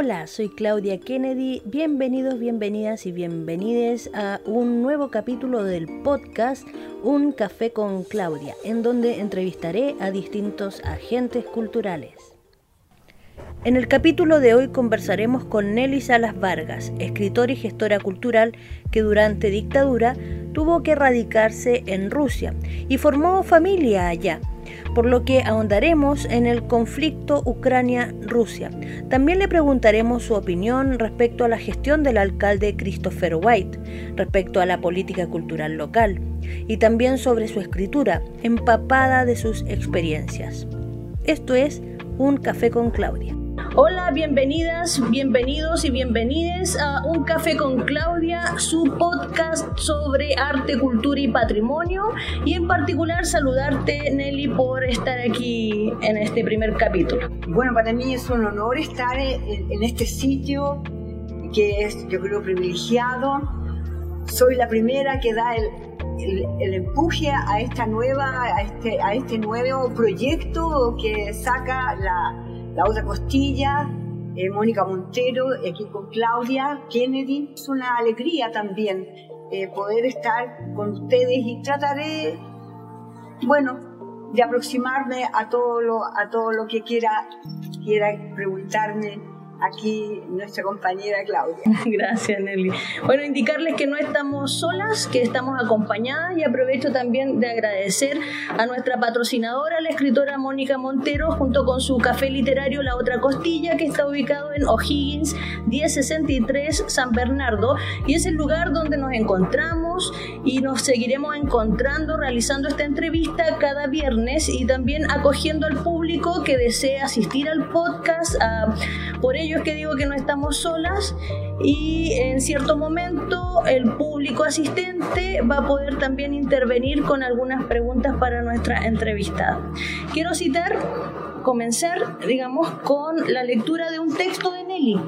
Hola, soy Claudia Kennedy. Bienvenidos, bienvenidas y bienvenides a un nuevo capítulo del podcast Un Café con Claudia, en donde entrevistaré a distintos agentes culturales. En el capítulo de hoy conversaremos con Nelly Salas Vargas, escritora y gestora cultural que durante dictadura tuvo que radicarse en Rusia y formó familia allá, por lo que ahondaremos en el conflicto Ucrania-Rusia. También le preguntaremos su opinión respecto a la gestión del alcalde Christopher White, respecto a la política cultural local y también sobre su escritura, empapada de sus experiencias. Esto es Un Café con Claudia. Hola, bienvenidas, bienvenidos y bienvenides a Un Café con Claudia, su podcast sobre arte, cultura y patrimonio. Y en particular saludarte, Nelly, por estar aquí en este primer capítulo. Bueno, para mí es un honor estar en, este sitio que es, yo creo, privilegiado. Soy la primera que da el, el, empuje a esta nueva, a este, a este nuevo proyecto que saca la la otra costilla, eh, Mónica Montero, aquí con Claudia Kennedy. Es una alegría también eh, poder estar con ustedes y trataré, bueno, de aproximarme a todo lo, a todo lo que quiera, quiera preguntarme aquí nuestra compañera Claudia. Gracias, Nelly. Bueno, indicarles que no estamos solas, que estamos acompañadas y aprovecho también de agradecer a nuestra patrocinadora, la escritora Mónica Montero, junto con su café literario La Otra Costilla, que está ubicado en O'Higgins 1063 San Bernardo y es el lugar donde nos encontramos y nos seguiremos encontrando realizando esta entrevista cada viernes y también acogiendo al público que desea asistir al podcast. Por ello es que digo que no estamos solas y en cierto momento el público asistente va a poder también intervenir con algunas preguntas para nuestra entrevistada. Quiero citar, comenzar, digamos, con la lectura de un texto de Nelly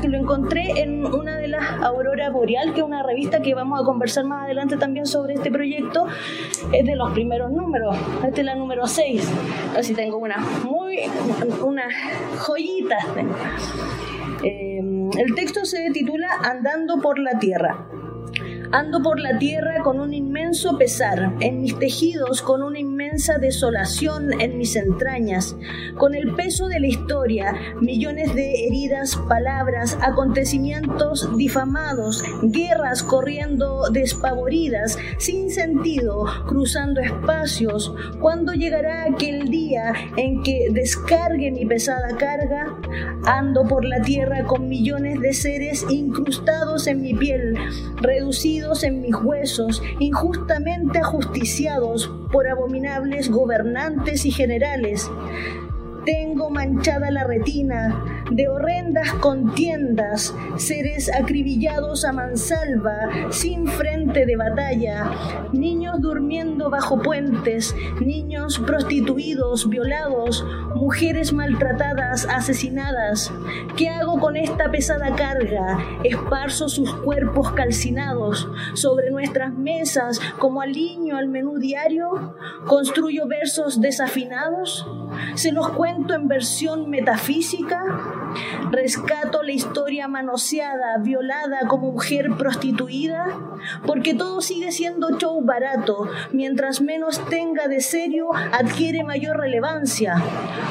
que lo encontré en una de las Aurora Boreal, que es una revista que vamos a conversar más adelante también sobre este proyecto, es de los primeros números, esta es la número 6, así tengo una muy, una joyita. Eh, el texto se titula Andando por la Tierra. Ando por la tierra con un inmenso pesar, en mis tejidos con una inmensa desolación en mis entrañas, con el peso de la historia, millones de heridas, palabras, acontecimientos difamados, guerras corriendo despavoridas, sin sentido, cruzando espacios. ¿Cuándo llegará aquel día en que descargue mi pesada carga? Ando por la tierra con millones de seres incrustados en mi piel, reducidos en mis huesos, injustamente ajusticiados por abominables gobernantes y generales. Tengo manchada la retina de horrendas contiendas, seres acribillados a mansalva, sin frente de batalla, niños durmiendo bajo puentes, niños prostituidos, violados, mujeres maltratadas, asesinadas. ¿Qué hago con esta pesada carga? Esparzo sus cuerpos calcinados sobre nuestras mesas como aliño al menú diario. ¿Construyo versos desafinados? ¿Se los cuento en versión metafísica? Rescato la historia manoseada, violada como mujer prostituida, porque todo sigue siendo show barato, mientras menos tenga de serio, adquiere mayor relevancia.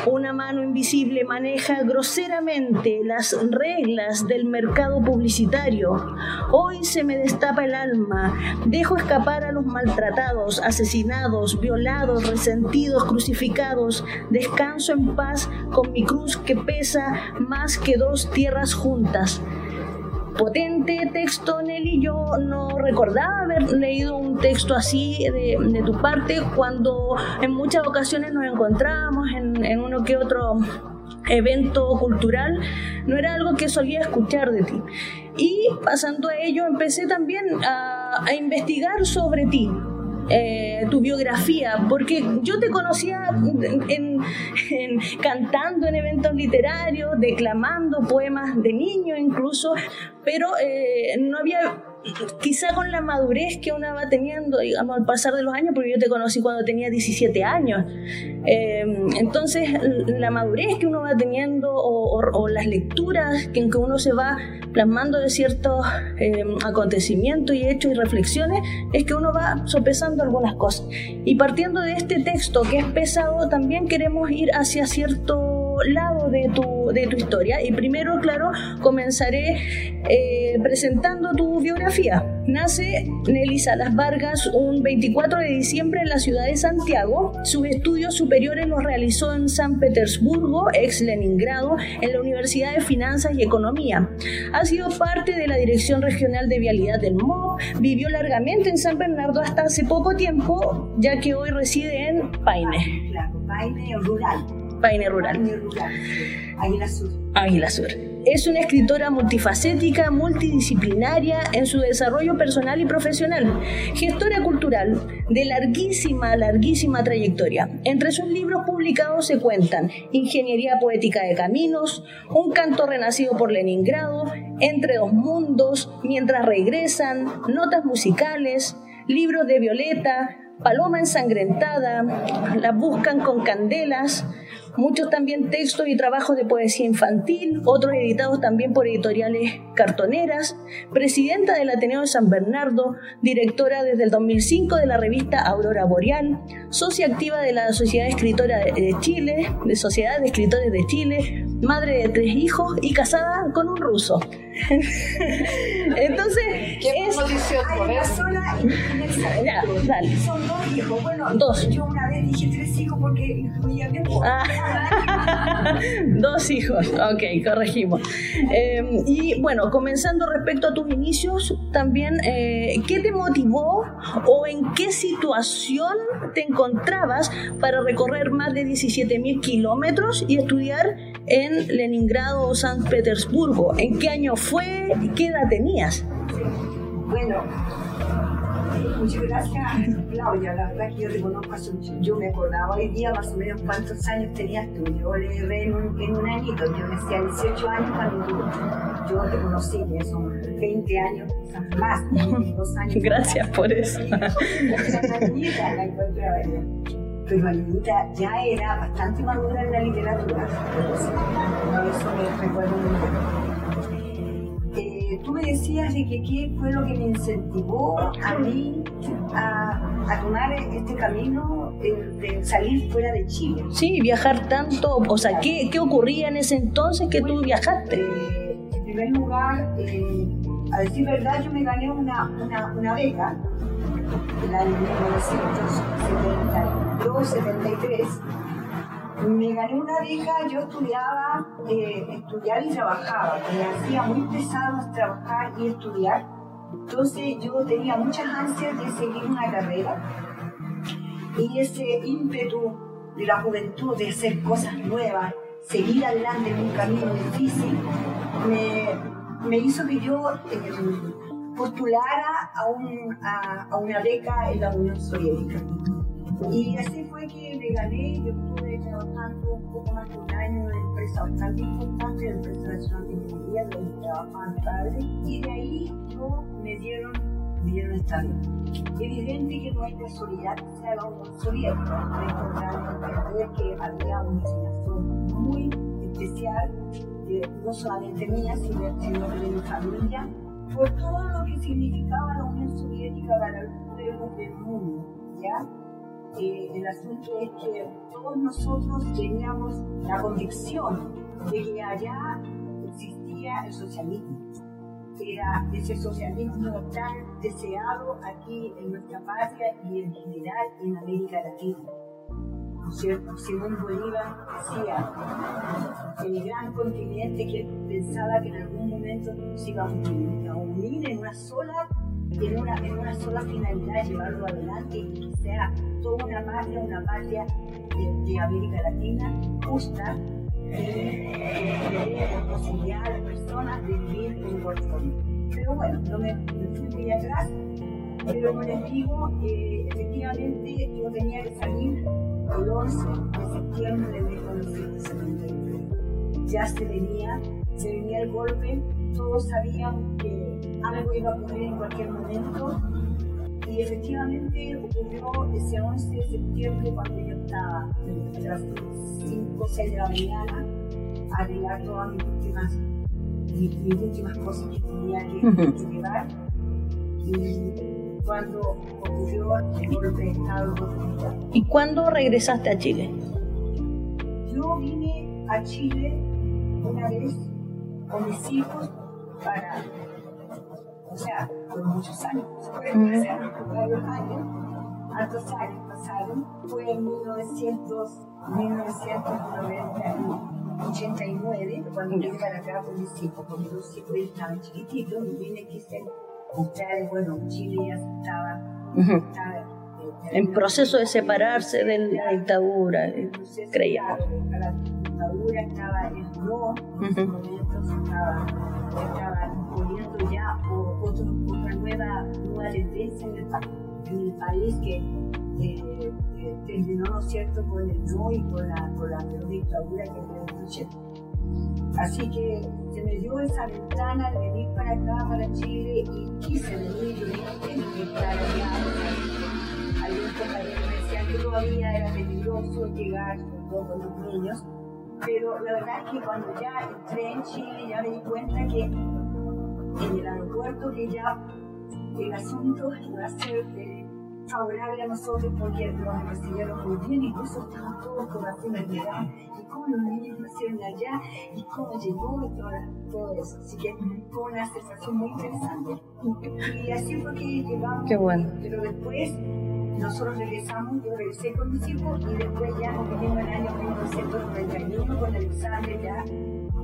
Una mano invisible maneja groseramente las reglas del mercado publicitario. Hoy se me destapa el alma, dejo escapar a los maltratados, asesinados, violados, resentidos, crucificados, descanso en paz con mi cruz que pesa más que dos tierras juntas. Potente texto, Nelly. Yo no recordaba haber leído un texto así de, tu parte cuando en muchas ocasiones nos encontrábamos en, uno que otro evento cultural, no era algo que solía escuchar de ti. Y pasando a ello, empecé también a investigar sobre ti, eh, tu biografía, porque yo te conocía en, cantando en eventos literarios, declamando poemas de niño incluso, pero eh, no había quizá con la madurez que uno va teniendo, al pasar de los años, porque yo te conocí cuando tenía 17 años, eh, entonces la madurez que uno va teniendo o, las lecturas en que uno se va plasmando de ciertos eh, acontecimientos y hechos y reflexiones, es que uno va sopesando algunas cosas. Y partiendo de este texto que es pesado, también queremos ir hacia cierto lado de tu, de tu historia. Y primero, claro, comenzaré eh, presentando tu biografía. Nace Nelly Salas Vargas un 24 de diciembre en la ciudad de Santiago. Sus estudios superiores los realizó en San Petersburgo, ex Leningrado, en la Universidad de Finanzas y Economía. Ha sido parte de la Dirección Regional de Vialidad del MOB. Vivió largamente en San Bernardo hasta hace poco tiempo, ya que hoy reside en Paine. Claro, Paine rural. Paine Rural. Águila Sur. Águila Sur. Es una escritora multifacética, multidisciplinaria en su desarrollo personal y profesional, gestora cultural de larguísima, larguísima trayectoria. Entre sus libros publicados se cuentan Ingeniería Poética de Caminos, Un canto renacido por Leningrado, Entre dos mundos, Mientras regresan, Notas musicales, Libros de Violeta, Paloma ensangrentada, La buscan con candelas, muchos también textos y trabajos de poesía infantil, otros editados también por editoriales cartoneras, presidenta del Ateneo de San Bernardo, directora desde el 2005 de la revista Aurora Boreal, socia activa de la Sociedad Escritora de Chile, de Sociedad de Escritores de Chile, madre de tres hijos y casada con un ruso. Entonces, ¿Qué es una sola ya, dale. Son dos hijos. Bueno, dos. yo una vez dije tres hijos porque incluía a mi ah. dos hijos, ok, corregimos. Em, y bueno, comenzando respecto a tus inicios, también, eh, ¿qué te motivó o en qué situación te encontrabas para recorrer más de 17.000 kilómetros y estudiar en Leningrado o San Petersburgo? ¿En qué año fue? ¿Qué edad tenías? Bueno, muchas gracias Claudia, la verdad que yo te conozco hace yo me acordaba hoy día más o menos cuántos años tenías tú, yo le erré en un, en un añito, yo decía 18 años cuando yo te conocí, son 20 años, más, dos años. Gracias por eso. pero Anita ya era bastante madura en la literatura, eso me recuerdo muy tú me decías de que qué fue lo que me incentivó a mí a, tomar este camino de, salir fuera de Chile. Sí, viajar tanto, o sea, ¿qué, qué ocurría en ese entonces que tú viajaste? Eh, en primer lugar, eh, a decir verdad, yo me gané una, una, una beca en el año 1972-73 me gané una beca, yo estudiaba, eh, y trabajaba, me hacía muy pesado trabajar y estudiar, entonces yo tenía muchas ansias de seguir una carrera y ese ímpetu de la juventud de hacer cosas nuevas, seguir adelante en un camino difícil, me, hizo que yo eh, postulara a una beca en la Unión Soviética. Y así fue que me gané, yo estuve trabajando un poco más de un año en empresa bastante importante, la empresa nacional de ingeniería, donde trabajaba mi padre, y de ahí yo me dieron, me dieron esta Evidente que no es casualidad que sea la Soviética, encontraron que había una enseñación muy especial, no solamente mía, sino de mi familia, por todo lo que significaba la Unión Soviética para los pueblos del mundo, ¿ya? Eh, el asunto es que todos nosotros teníamos la convicción de que allá existía el socialismo. Era ese socialismo tan deseado aquí en nuestra patria y en general en América Latina. ¿No es cierto? Simón Bolívar decía, el gran continente que pensaba que en algún momento nos íbamos a unir en una sola en una, una sola finalidad, llevarlo adelante sea toda una patria, una patria de, América Latina justa y posibilidad a las personas de vivir en igual Pero bueno, no me, fui muy atrás, pero como les digo, eh, efectivamente yo tenía que salir el 11 de septiembre de 1973. Ya se venía, se venía el golpe, todos sabían que algo iba a ocurrir en cualquier momento. Y efectivamente ocurrió ese 11 de septiembre cuando yo estaba a las 5 o 6 de la mañana a arreglar todas mis últimas, mis, últimas cosas que tenía que, llevar. Y cuando ocurrió el golpe de Estado. ¿Y cuándo regresaste a Chile? Yo vine a Chile una vez con mis hijos para o sea, por muchos años, varios años, altos años pasaron, fue en 1900, 1989, cuando vine para acá con mis hijos, porque los hijos estaban chiquititos, y vine quise mostrar, bueno, Chile ya estaba, estaba eh, en proceso de separarse de la dictadura, creía. Dictadura estaba en no, en esos momentos estaba, estaba ya otro, otra nueva, nueva tendencia en el, en el país que eh, eh, terminó, ¿no es cierto?, con el no y con la, con la dictadura que fue Así que se me dio esa ventana de venir para acá, para Chile, y quise venir, yo dije, que estar allá. Algunos compañeros me decían que todavía era peligroso llegar, con todos los niños, pero la verdad es que cuando ya entré en Chile ya me di cuenta que en el aeropuerto que ya el asunto iba a ser eh, favorable a nosotros porque nos recibieron muy bien, incluso estaban todos con la enfermedad y cómo los niños nacieron allá y cómo llegó y todo, todo eso. Así que fue una sensación muy interesante. Y así fue que llegamos. Qué bueno. Pero después nosotros regresamos, yo regresé con mis hijos y después ya en el año 1991 con Alexander ya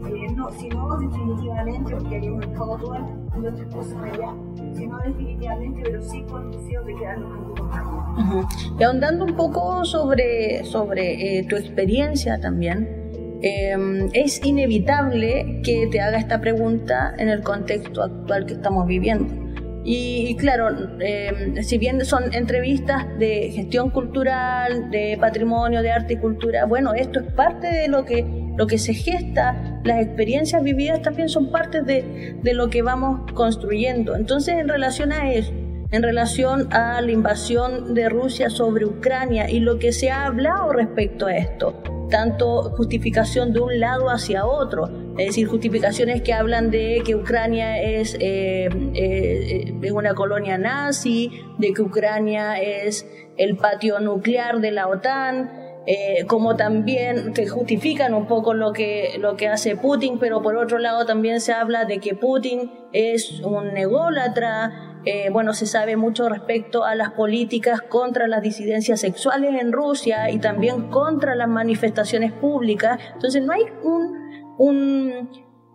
eh, no, sino definitivamente, porque habíamos estado todas las otras cosas allá, sino definitivamente, pero sí con deseo de quedarnos poco más. Y ahondando un poco sobre, sobre eh, tu experiencia también, eh, es inevitable que te haga esta pregunta en el contexto actual que estamos viviendo. Y, claro, eh, si bien son entrevistas de gestión cultural, de patrimonio, de arte y cultura, bueno, esto es parte de lo que, lo que se gesta, las experiencias vividas también son parte de, de lo que vamos construyendo. Entonces, en relación a eso, en relación a la invasión de Rusia sobre Ucrania y lo que se ha hablado respecto a esto, tanto justificación de un lado hacia otro, es decir, justificaciones que hablan de que Ucrania es, eh, eh, es una colonia nazi, de que Ucrania es el patio nuclear de la OTAN, eh, como también que justifican un poco lo que, lo que hace Putin, pero por otro lado también se habla de que Putin es un ególatra, eh, bueno, se sabe mucho respecto a las políticas contra las disidencias sexuales en Rusia y también contra las manifestaciones públicas. Entonces no hay un,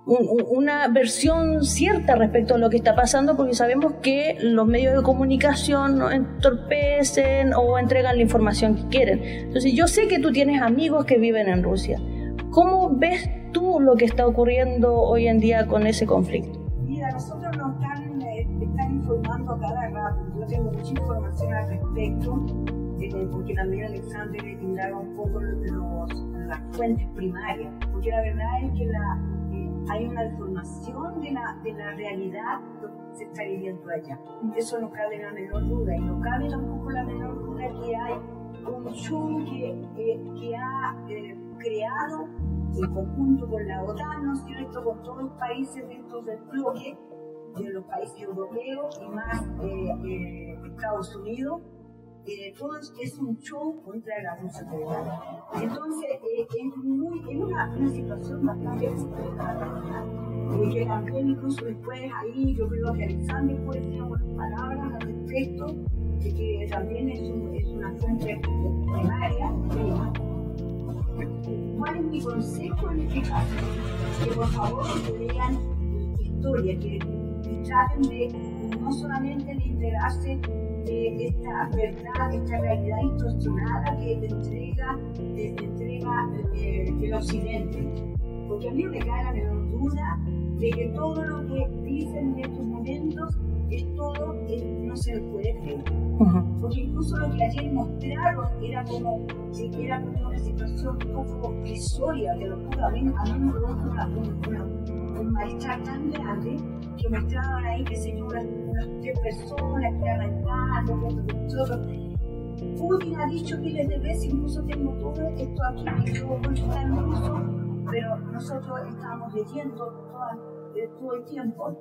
una versión cierta respecto a lo que está pasando porque sabemos que los medios de comunicación entorpecen o entregan la información que quieren. Entonces yo sé que tú tienes amigos que viven en Rusia. ¿Cómo ves tú lo que está ocurriendo hoy en día con ese conflicto? Rato. Yo tengo mucha información al respecto, eh, porque también Alexander indaga un poco los, las fuentes primarias, porque la verdad es que la, eh, hay una deformación de la, de la realidad que se está viviendo allá. Eso no cabe la menor duda, y no cabe tampoco la menor duda que hay un show que, eh, que ha creado en conjunto con la OTAN, ¿no es cierto?, con todos los países dentro del bloque, de los países europeos y más eh, eh, Estados Unidos, eh, es un show contra la Rusia federal. Entonces, es, muy, es una, una situación bastante complicada. que también incluso después ahí yo creo que Alexander puede unas palabras al respecto, de que también es, un, es una fuente primaria. ¿Cuál es mi consejo en este caso? Que por favor lean historia, que traten de no solamente de integrarse de esta verdad, esta realidad distorsionada que te entrega, te entrega eh, el occidente. Porque a mí me cae la menor duda de que todo lo que dicen en estos momentos es todo, no se puede creer. Porque incluso lo que ayer mostraron era como, era como una situación un poco historia, te lo juro, a mí, a mí me provoca una, una, un a estar tan grande que mostraban ahí, que se yo, unas, tres personas que arrancaron, nosotros. Putin ha dicho miles de veces, incluso tengo todo esto aquí, que yo en ruso, pero nosotros estábamos leyendo todo el tiempo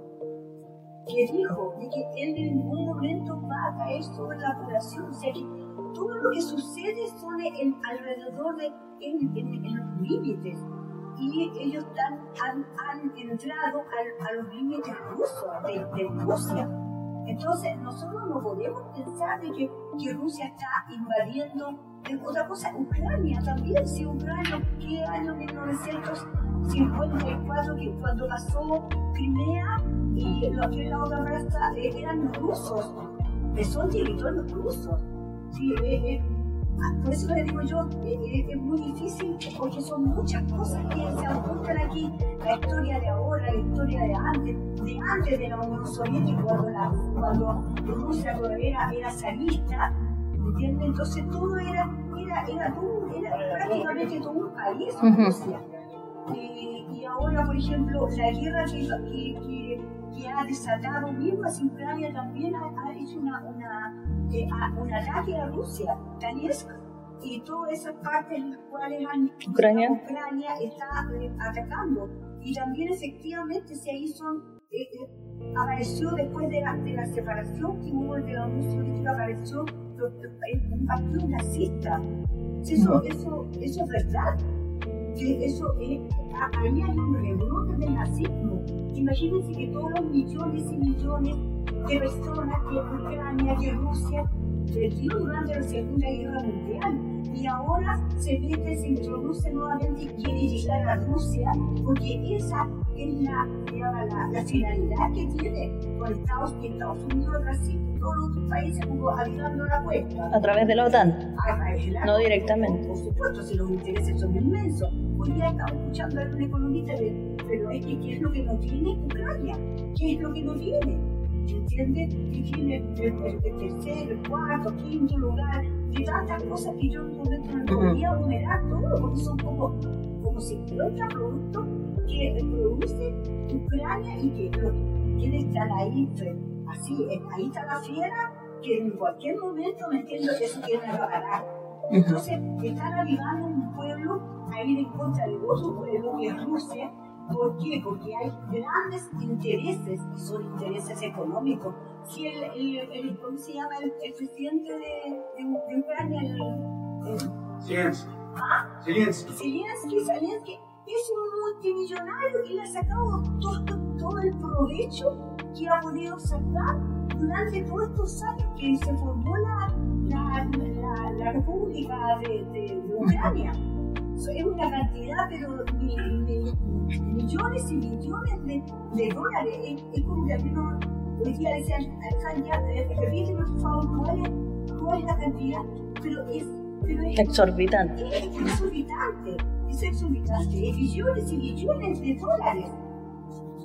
que dijo de que él en ningún momento va a caer sobre la población, o sea que todo lo que sucede son en, alrededor de en, en, los límites y ellos han, han, entrado a, a, los límites rusos, de, Rusia. Entonces, nosotros no podemos pensar de que, que Rusia está invadiendo otra cosa, Ucrania también, si Ucrania, ¿qué año 1954 que cuando pasó Crimea y los que la otra raza eran rusos, son territorios rusos? Sí, eh, eh, por eso le digo yo, eh, es muy difícil porque son muchas cosas que se apuntan aquí. La historia de ahora, la historia de antes, de antes de la Unión Soviética, cuando, la, cuando Rusia todavía era, zarista, ¿entiendes? Entonces todo era, era, era, todo, era prácticamente todo un país, Rusia. y ahora, por ejemplo, la guerra que, que, que, ha desatado mismo a Ucrania también ha, ha hecho una, una eh, un ataque a Rusia, Donetsk y todas esas partes en las cuales Ucrania. Ucrania está eh, atacando. Y también efectivamente se hizo, eh, eh, apareció después de la, de la, separación que hubo de la Unión Soviética, apareció un partido nazista. Eso, eso, eso es verdad. Que eso, ahí hay un rebrote del nazismo. Imagínense que todos los millones y millones de personas que Ucrania, que Rusia perdió durante la Segunda Guerra Mundial y ahora se mete, se introduce nuevamente y quiere llegar a Rusia porque esa es la, la, la finalidad que tiene con Estados, Estados Unidos, Brasil y todos los otros países como ayudando la cuesta. A través de la OTAN. No directamente. Por supuesto, si los intereses son inmensos. Hoy día estamos escuchando a un economista, pero es que ¿qué es lo que no tiene Ucrania? ¿Qué es lo que no tiene? ¿Entiendes? Y tiene el, tercer, el cuarto, quinto lugar, de tantas cosas que yo en un momento no podía numerar todo, porque son como, como 50 productos que produce Ucrania y que quienes están ahí, así, ahí está la fiera, que en cualquier momento, me entiendo, que se quieren acabar. Entonces, están avivando un pueblo a ir en contra de otro pueblo que es Rusia, ¿Por qué? Porque hay grandes intereses y son intereses económicos. Si el, el, ¿cómo se llama el, presidente de, de, Ucrania? Zelensky. ¿Ah? Zelensky. Zelensky, Zelensky es un multimillonario y le ha sacado todo, todo el provecho que ha podido sacar durante todos estos años que se formó la, la, la, la República de, de Ucrania es una cantidad, pero de, millones y millones de, de dólares. Es, es, como que a mí no, hoy día decían, ya, repíteme por favor, ¿cuál es, cuál es la cantidad? Pero es, pero es exorbitante. Es exorbitante, es exorbitante, es billones y billones de dólares.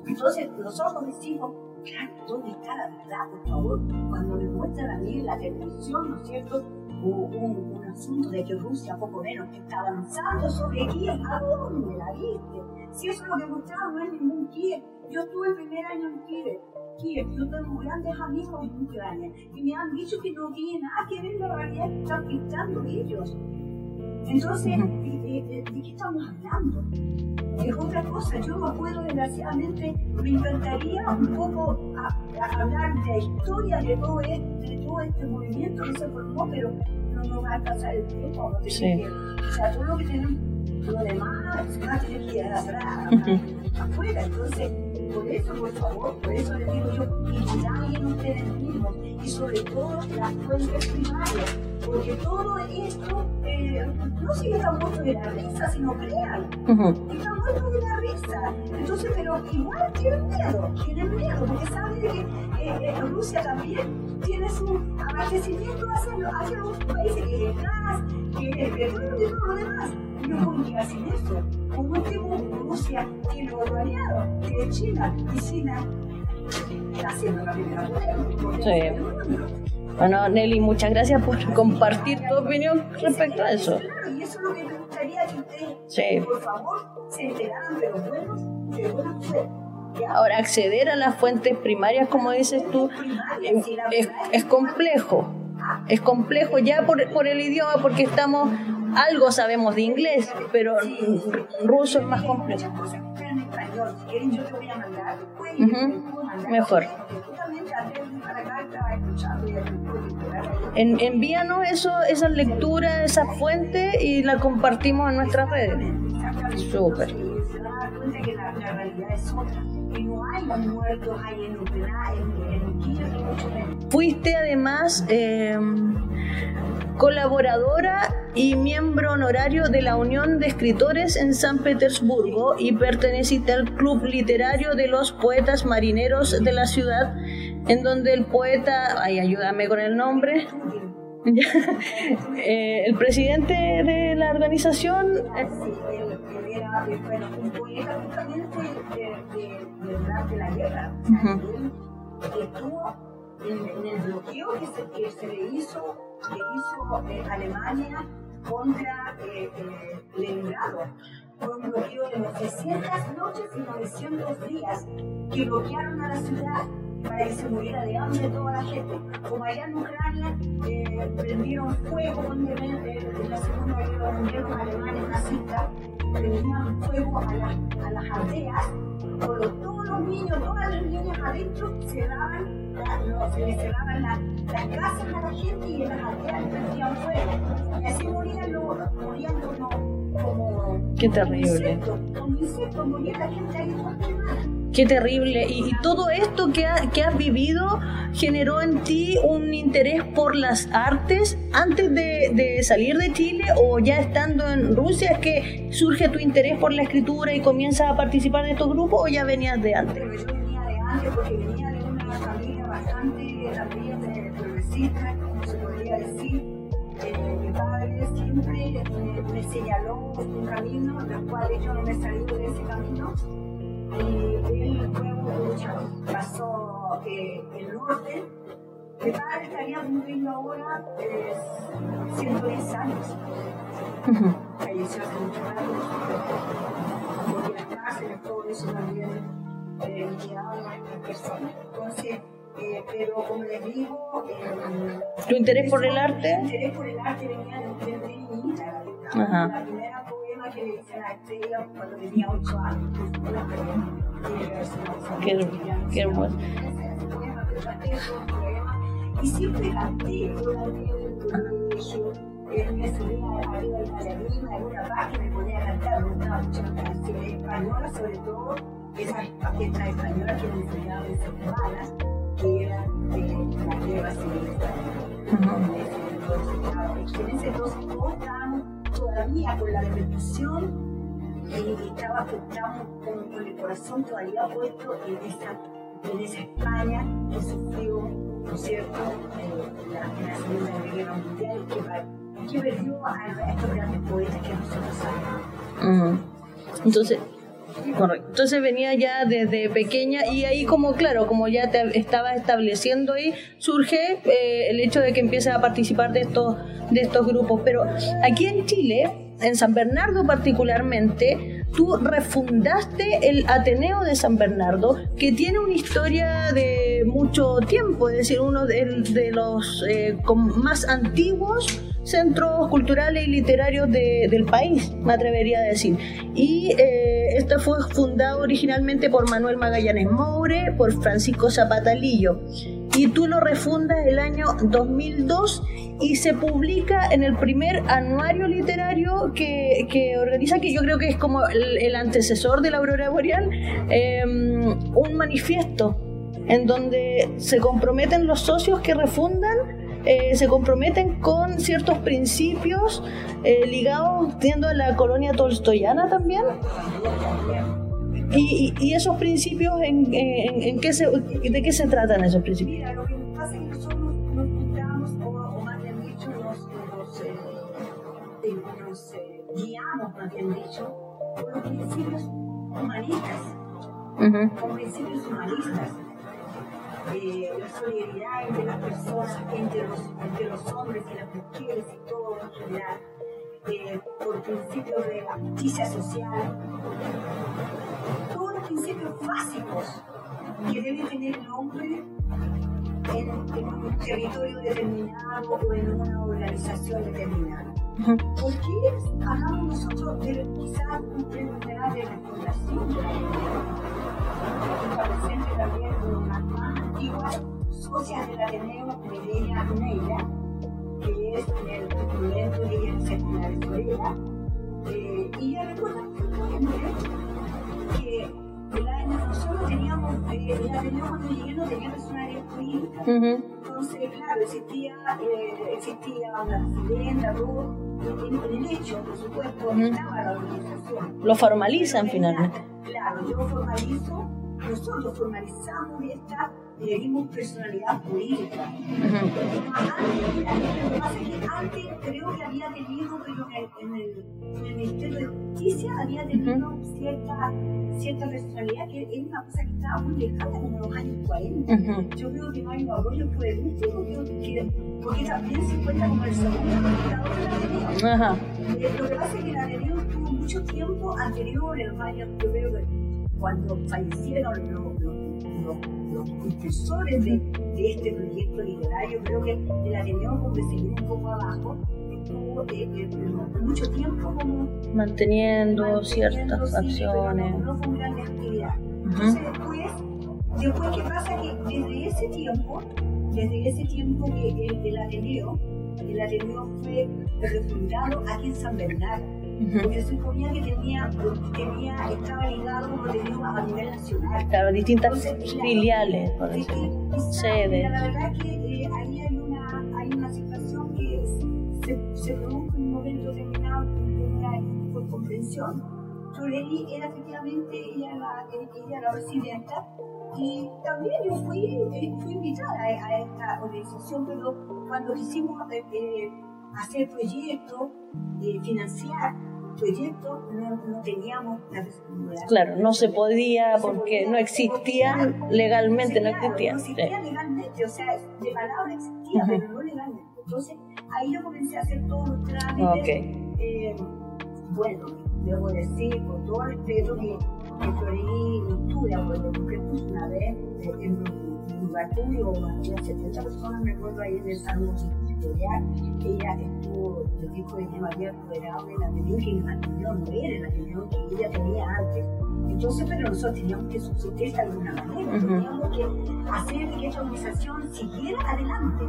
Entonces nosotros decimos, claro, ¿dónde está la verdad, por favor? Cuando me muestran a mí en la televisión, ¿no es cierto? un, un, asunto de que Rusia poco menos que está avanzando sobre Kiev. ¿A dónde la viste? Si eso es lo que mostraron, no es ningún Kiev. Yo estuve el primer año en Kiev. Kiev, yo tengo grandes amigos en Ucrania y me han dicho que no tiene nada que ver la realidad que están pintando ellos. Entonces, ¿de, qué estamos hablando? Es otra cosa. Yo no puedo, desgraciadamente, me encantaría un poco hablar de la historia de todo, este, de todo este movimiento que se formó, pero no nos va a alcanzar el tiempo. No sí. o sea, todo lo que tenemos, lo demás, va a tener que ir atrás, afuera. Entonces, por eso, por favor, por eso les digo yo, que nadie ustedes mismos y sobre todo las fuentes primarias porque todo esto eh, no sigue están muertos de la risa, sino crean. Uh Están muertos de la risa. Entonces, pero igual tienen miedo, tienen miedo, porque saben que eh, eh, Rusia también tiene su abastecimiento hacia, hacia los países que es gas, que es petróleo y todo lo demás. No pueden llegar sin eso. Por último, Rusia tiene otro aliado, que es China, y China está haciendo la primera prueba. Sí. Bueno, Nelly, muchas gracias por compartir tu opinión respecto a eso. Claro, y eso es lo que me gustaría que ustedes, por favor, se enteraran de los buenos, de buenas Ahora, acceder a las fuentes primarias, como dices tú, es, es complejo. Es complejo ya por, por el idioma, porque estamos, algo sabemos de inglés, pero ruso es más complejo. Mejor. En, envíanos eso, esa lectura, esa fuente y la compartimos en nuestras redes. Súper. Fuiste además eh, colaboradora y miembro honorario de la Unión de Escritores en San Petersburgo y perteneciste al Club Literario de los Poetas Marineros de la ciudad, en donde el poeta, ay, ayúdame con el nombre, eh, el presidente de la organización... Eh, un poeta justamente de, la guerra. estuvo en, el bloqueo que se, que se le hizo, que hizo eh, Alemania contra eh, eh, Leningrado. Fue un bloqueo de 900 noches y 900 días que bloquearon a la ciudad para que se muriera de hambre toda la gente. Como allá en Ucrania eh, prendieron fuego en, la Segunda Guerra Mundial los alemanes nazistas, prendían fuego a, a las aldeas, con todos los niños, todas las niñas adentro, cerraban se le cerraban las casas a la gente y en las aldeas prendían fuego. Y así morían, los, morían como, como Qué terrible. como insectos, moría la gente ahí Qué terrible. Y, todo esto que, que, has vivido generó en ti un interés por las artes antes de, de, salir de Chile o ya estando en Rusia es que surge tu interés por la escritura y comienzas a participar de estos grupos o ya venías de antes? Yo venía de antes porque venía de una familia bastante también progresista, como se podría decir. Eh, mi padre siempre me, señaló un camino, del cual yo no me salí de ese camino. Pasó eh, el norte. Mi padre estaría cumpliendo ahora 110 años. Falleció hace muchos años. Porque las cárceles, todo eso también eh, a personas. Entonces, eh, pero como les digo... Eh, ¿Tu interés por el arte? Mi interés por el arte venía desde niñita. La, la primera cuando tenía 8 años. Qué, qué hermoso. Y siempre canté, me subía arriba de la tarima, en una página me ponía a cantar, canciones españolas, sobre todo esas estas españolas que me enseñaban en semanas que era de la guerra civil española. En ese entonces todavía con la repercusión y estaba, estábamos con, con, el corazón todavía puesto en esa, en esa España que sufrió, ¿no es cierto?, eh, la, la Segunda Guerra Mundial que, que perdió a estos grandes poetas que nosotros sabemos. Entonces, Correcto. Entonces venía ya desde pequeña y ahí como, claro, como ya te estabas estableciendo ahí, surge eh, el hecho de que empieces a participar de estos, de estos grupos. Pero aquí en Chile, en San Bernardo particularmente, tú refundaste el Ateneo de San Bernardo, que tiene una historia de mucho tiempo, es decir, uno de, los eh, más antiguos centros culturales y literarios del país, me atrevería a decir. Y eh, fue fundado originalmente por Manuel Magallanes Moure, por Francisco Zapatalillo. Y tú lo refundas el año 2002 y se publica en el primer anuario literario que, que organiza, que yo creo que es como el, antecesor de la Aurora Boreal, em, un manifiesto en donde se comprometen los socios que refundan eh, se comprometen con ciertos principios eh, ligados a la colonia tolstoyana también. Y, y, esos principios, en, en, en, qué se, ¿de qué se tratan esos principios? Mira, lo que pasa es que nosotros nos juntamos, o, o, más bien dicho, nos, nos, eh, nos guiamos, más bien dicho, por los principios humanistas. Uh -huh. Con principios humanistas eh, la solidaridad entre las personas, entre los, entre los hombres y las mujeres y todo en general, eh, por principios de la justicia social. Todo lo principios básicos que debe tener el hombre en, un territorio determinado o en una organización determinada. ¿Por qué hablamos nosotros de quizás un premio de de la presente también con las más antiguas socias del Ateneo Mireia Neira, que es el documento de ella en Sorella, eh, y ella recuerda que el año nosotros teníamos, eh, el Ateneo cuando llegué no tenía personalidad política. Entonces, claro, existía, eh, existía una presidenta, todo, en, el hecho, por supuesto, estaba la organización. Lo formalizan finalmente. Claro, yo formalizo, nosotros formalizamos esta le dimos personalidad política. Lo que pasa es que antes creo que había tenido, pero en el, en el Ministerio de Justicia había tenido cierta, cierta personalidad que es una cosa que estaba muy lejana, como los años 40. Yo creo que Mario Arroyo fue el último, que, porque también se cuenta como el segundo administrador de la lo que pasa es que la Ateneo tuvo mucho tiempo anterior, el Mario, yo creo que cuando fallecieron los, los los impulsores de, de, este proyecto literario, creo que el Ateneo, como que se un poco abajo, estuvo eh, eh, mucho tiempo como manteniendo, ciertas acciones. No, no. Entonces después, después, ¿qué pasa? Que desde ese tiempo, desde ese tiempo que el, el Ateneo, el Ateneo fue refundado aquí en San Bernardo porque se suponía que tenía, tenía, estaba ligado, como te digo, a nivel nacional. Claro, distintas filiales, por sedes. La verdad es que eh, ahí hay una, hay una situación que se, se produjo en un momento determinado por comprensión. Torelli era efectivamente ella la, ella la presidenta y también yo fui, eh, fui invitada a, esta organización, pero cuando quisimos eh, eh hacer proyectos, eh, financiar proyectos, no, no, teníamos la posibilidad. Claro, no se podía porque no existían legalmente, no existían. No existía legalmente, o sea, de palabra existía, pero no legalmente. Entonces, ahí yo comencé a hacer todos los trámites. Okay. Eh, bueno, debo decir con todo respeto que, que Florí Lectura, porque una vez en un lugar público, había 70 personas, me acuerdo ahí en el salón editorial, ella estuvo, lo dijo de tema abierto, era la reunión que mantenió, no era la reunión que ella tenía antes. Entonces, pero nosotros teníamos que subsistir de alguna manera, teníamos que hacer que esta organización siguiera adelante.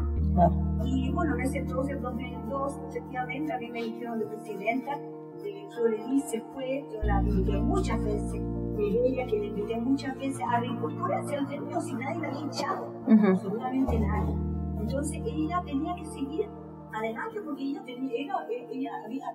Y bueno, en ese entonces, en 2002, efectivamente, a mí me dijeron de presidenta, de Florelí se fue, yo la invité muchas veces, de ella que le invité muchas veces a reincorporarse al término si nadie la había echado, absolutamente nadie. Entonces ella tenía que seguir adelante porque ella, tenía, ella, había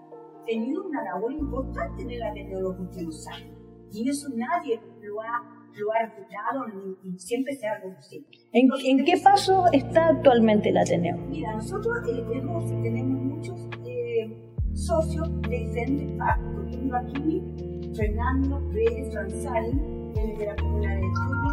tenido una labor importante en el Ateneo de los últimos años. Y eso nadie lo ha, lo ha reputado ni, siempre se ha reconocido. ¿En, ¿En, qué paso está actualmente el Ateneo? Mira, nosotros eh, tenemos, tenemos muchos eh, socios de diferentes partes. Aquí Fernando Reyes Ranzani, de la Comuna de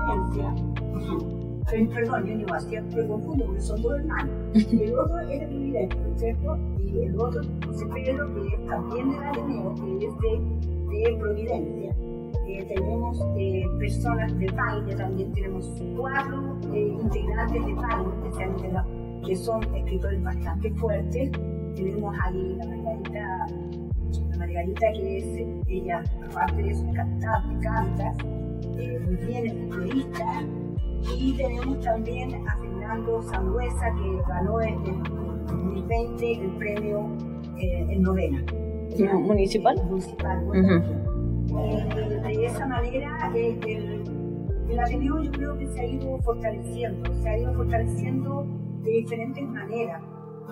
Providencia perdón, yo digo así, me confundo porque son dos hermanos. El otro ¿no es cierto? Y el otro, José Pedro, que es también de Ateneo, que es de, de Providencia. Eh, tenemos eh, personas de Paine, también tenemos cuatro eh, integrantes de Paine, especialmente que son escritores bastante fuertes. Tenemos ahí la Margarita, la Margarita que es, ella, aparte de eso, cantante, canta, muy bien, es y tenemos también a Fernando Sangüesa, que ganó en 2020 el premio eh, en novena. ¿Municipal? Municipal. Eh, de esa manera, el, el Ateneo yo creo que se ha ido fortaleciendo, se ha ido fortaleciendo de diferentes maneras,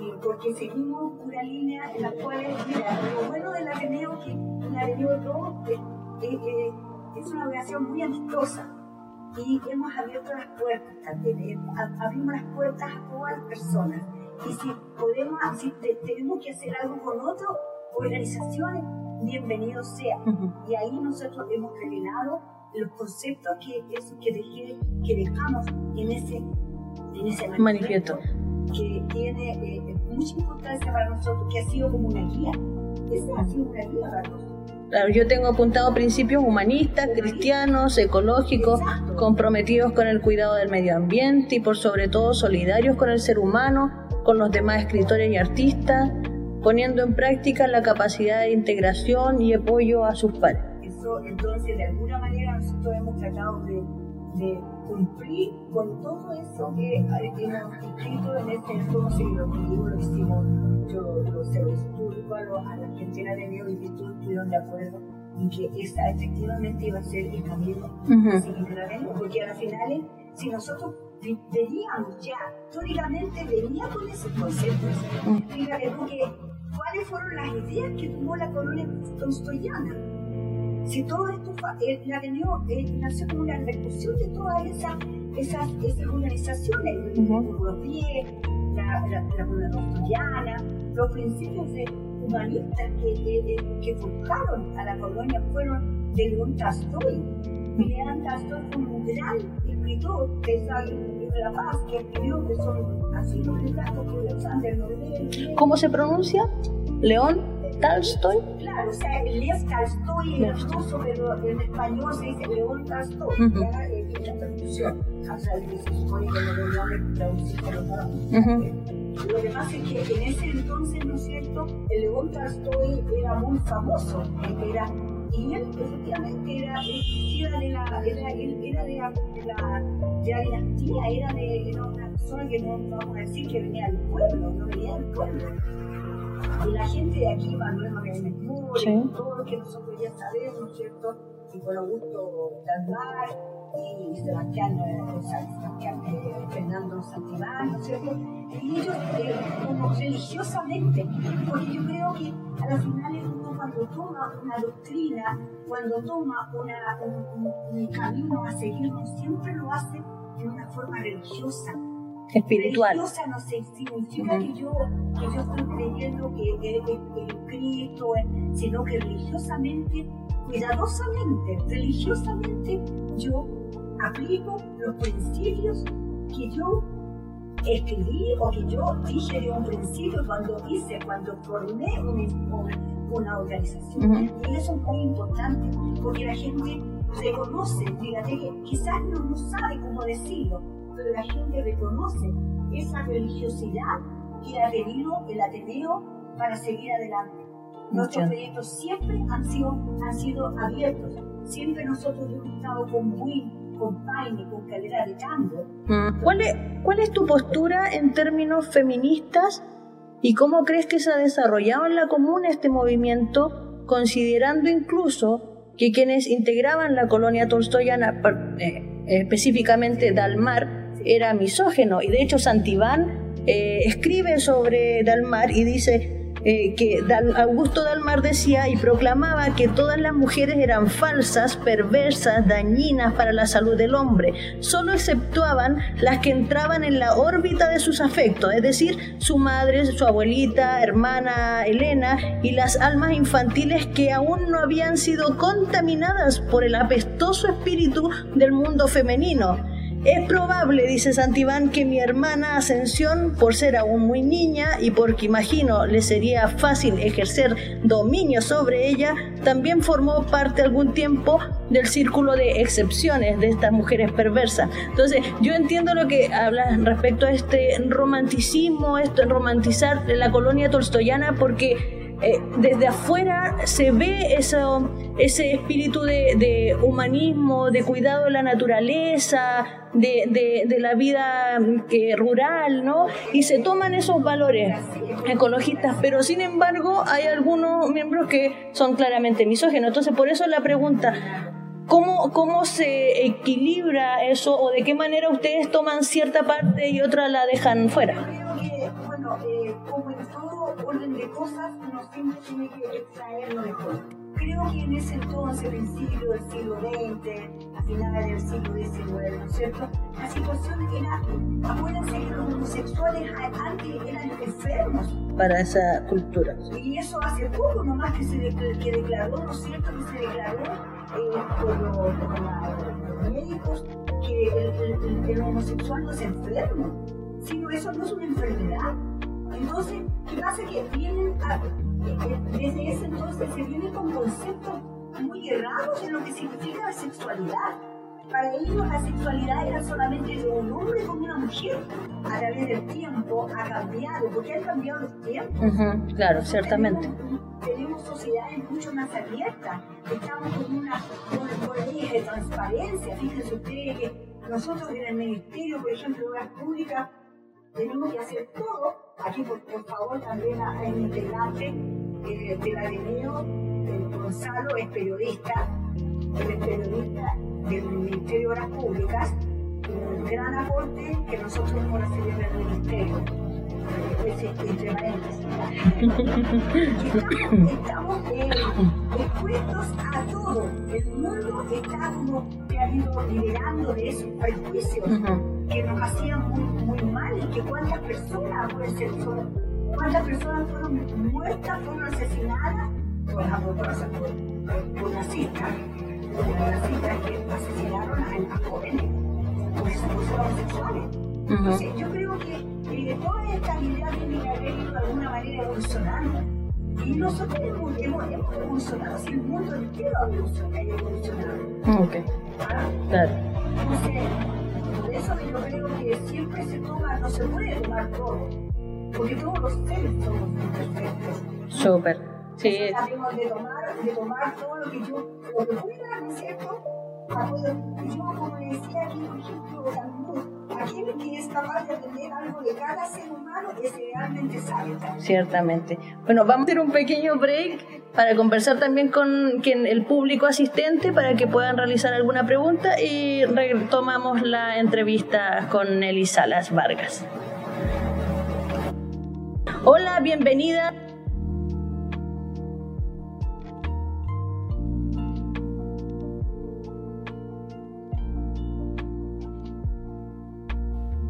eh, porque seguimos una línea en la cual, mira, lo bueno del Ateneo es que el Ateneo todo es una relación muy amistosa y hemos abierto las puertas también, abrimos las puertas a todas las personas. Y si podemos, si tenemos que hacer algo con otras organizaciones, bienvenido sea. Y ahí nosotros hemos revelado los conceptos que, que, que dejamos en ese, en ese manifiesto, que tiene eh, mucha importancia para nosotros, que ha sido como una guía. Esa ha sido una guía para nosotros. Claro, yo tengo apuntado principios humanistas, cristianos, ecológicos, comprometidos con el cuidado del medio ambiente y por sobre todo solidarios con el ser humano, con los demás escritores y artistas, poniendo en práctica la capacidad de integración y apoyo a sus pares. Eso, entonces, de alguna manera nosotros hemos tratado de, de cumplir con todo eso que hemos escrito en este entonces, lo lo hicimos, yo lo sé, a la gente de Dios y todos estuvieron de acuerdo en que esa efectivamente iba a ser el camino uh la porque al final, si nosotros veníamos ya, históricamente veníamos con ese concepto, fíjate porque cuáles fueron las ideas que tuvo la colonia constoyana. Si todo esto eh, la eh, nació como una repercusión de todas esas, esas, esas organizaciones, uh -huh. la, la, la constoyana, los principios de humanistas que, que, forjaron a la colonia fueron de León Tolstoy. León Tolstoy fue un gran escritor de la paz que escribió que son así los retratos de Alexander Nobel. ¿Cómo se pronuncia? León Tolstoy. O sea, León Tolstoy en ruso, pero en español se dice León Tolstoy. Uh -huh. Es la traducción. O sea, se supone que no lo traducir los lo que pasa es que en ese entonces, ¿no es cierto?, el León Tolstoy era muy famoso, era, y él efectivamente era, era de la, era, era de la, de la, de la dinastía, era, de, era una persona que no vamos a decir que venía del pueblo, no venía del pueblo. Y la gente de aquí, Manuel Sí. todo lo que nosotros ya sabemos, ¿no es cierto?, y con Augusto Dalmar, y Sebastián, eh, Fernando Santibán, ¿no es cierto? Y ellos eh, como religiosamente, porque yo creo que a las finales uno cuando toma una doctrina, cuando toma una, un, un, camino a seguir, siempre lo hace de una forma religiosa. Espiritual. Religiosa no sé, significa que, yo, que yo estoy creyendo que es Cristo, sino que religiosamente, cuidadosamente, religiosamente, yo aplico los principios que yo escribí o que yo dije de un principio cuando hice, cuando formé una, una organización. Y eso es muy importante porque la gente reconoce, fíjate que quizás no, no sabe cómo decirlo, pero la gente reconoce esa religiosidad que ha tenido el Ateneo para seguir adelante. Nuestros proyectos siempre han sido, han sido abiertos, siempre nosotros hemos estado con muy con con calidad de cambio. Mm. ¿Cuál es, ¿Cuál es tu postura en términos feministas y cómo crees que se ha desarrollado en la comuna este movimiento, considerando incluso que quienes integraban la colonia tolstoyana, eh, específicamente Dalmar, era misógeno? Y de hecho Santibán eh, escribe sobre Dalmar y dice eh, que Augusto Dalmar decía y proclamaba que todas las mujeres eran falsas, perversas, dañinas para la salud del hombre, solo exceptuaban las que entraban en la órbita de sus afectos, es decir, su madre, su abuelita, hermana Elena y las almas infantiles que aún no habían sido contaminadas por el apestoso espíritu del mundo femenino. Es probable, dice Santibán, que mi hermana Ascensión, por ser aún muy niña y porque imagino le sería fácil ejercer dominio sobre ella, también formó parte algún tiempo del círculo de excepciones de estas mujeres perversas. Entonces, yo entiendo lo que hablas respecto a este romanticismo, esto en romantizar la colonia tolstoyana, porque eh, desde afuera se ve ese espíritu de, humanismo, de cuidado de la naturaleza, de, la vida eh, rural, ¿no? Y se toman esos valores ecologistas, pero sin embargo hay algunos miembros que son claramente misógenos. Entonces, por eso la pregunta, ¿Cómo, ¿Cómo se equilibra eso o de qué manera ustedes toman cierta parte y otra la dejan fuera? bueno, eh, como en todo orden de cosas, uno siempre tiene que extraer lo mejor. Creo que en ese entonces, el siglo del siglo XX, a finales del siglo XIX, ¿no es cierto? La situación era, acuérdense que los homosexuales antes eran enfermos. Para esa cultura. Y eso hace poco nomás que se que declaró, ¿no es cierto? Que se declaró eh, por, los, médicos que el, el homosexual no es enfermo sino eso no es una enfermedad. Entonces, ¿qué pasa? Que vienen a, desde ese entonces se viene con conceptos muy errados de lo que significa la sexualidad. Para ellos la sexualidad era solamente de un hombre con una mujer. A través del tiempo ha cambiado, porque han cambiado los tiempos. claro, ciertamente. Tenemos, sociedades mucho más abiertas. Estamos con una con, leyes de transparencia. Fíjense ustedes que nosotros en el Ministerio, por ejemplo, de Obras Públicas, tenemos que hacer todo. Aquí, por, favor, también hay un integrante eh, del Ateneo, Gonzalo, es periodista, es periodista del Ministerio de Obras Públicas, un gran aporte que nosotros hemos recibido del Ministerio. Estamos, expuestos a todo. El mundo está como que ha ido liberando de esos prejuicios que nos hacían muy, muy mal y que cuántas personas pueden ser cuántas personas fueron muertas, fueron asesinadas por, por, por, por las citas que asesinaron a, las jóvenes por sus homosexuales. Yo creo que eh, toda esta idea tiene que haber ido de alguna manera evolucionando. Y nosotros hemos, hemos, evolucionado, así el mundo entero ha evolucionado. Ok. ¿Ah? Claro. Entonces, por eso yo creo que siempre se toma, no se puede tomar todo, porque todos los seres somos imperfectos. Súper. Sí. Tratemos de tomar, de tomar todo lo que yo, lo que pueda, ¿no es cierto? Y yo, como decía aquí, por ejemplo, aquel que es capaz de aprender algo de cada ser humano es realmente sabio. Ciertamente. Bueno, vamos a hacer un pequeño break para conversar también con quien, el público asistente para que puedan realizar alguna pregunta y retomamos la entrevista con Nelly Salas Vargas. Hola, bienvenida.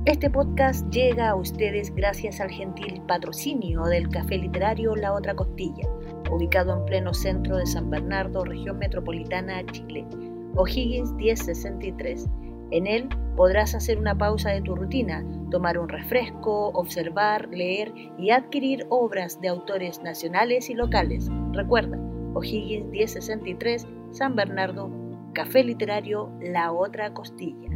Este podcast llega a ustedes gracias al gentil patrocinio del Café Literario La Otra Costilla, ubicado en pleno centro de San Bernardo, región metropolitana, Chile. O'Higgins 1063. En él podrás hacer una pausa de tu rutina, tomar un refresco, observar, leer y adquirir obras de autores nacionales y locales. Recuerda, O'Higgins 1063, San Bernardo, Café Literario La Otra Costilla.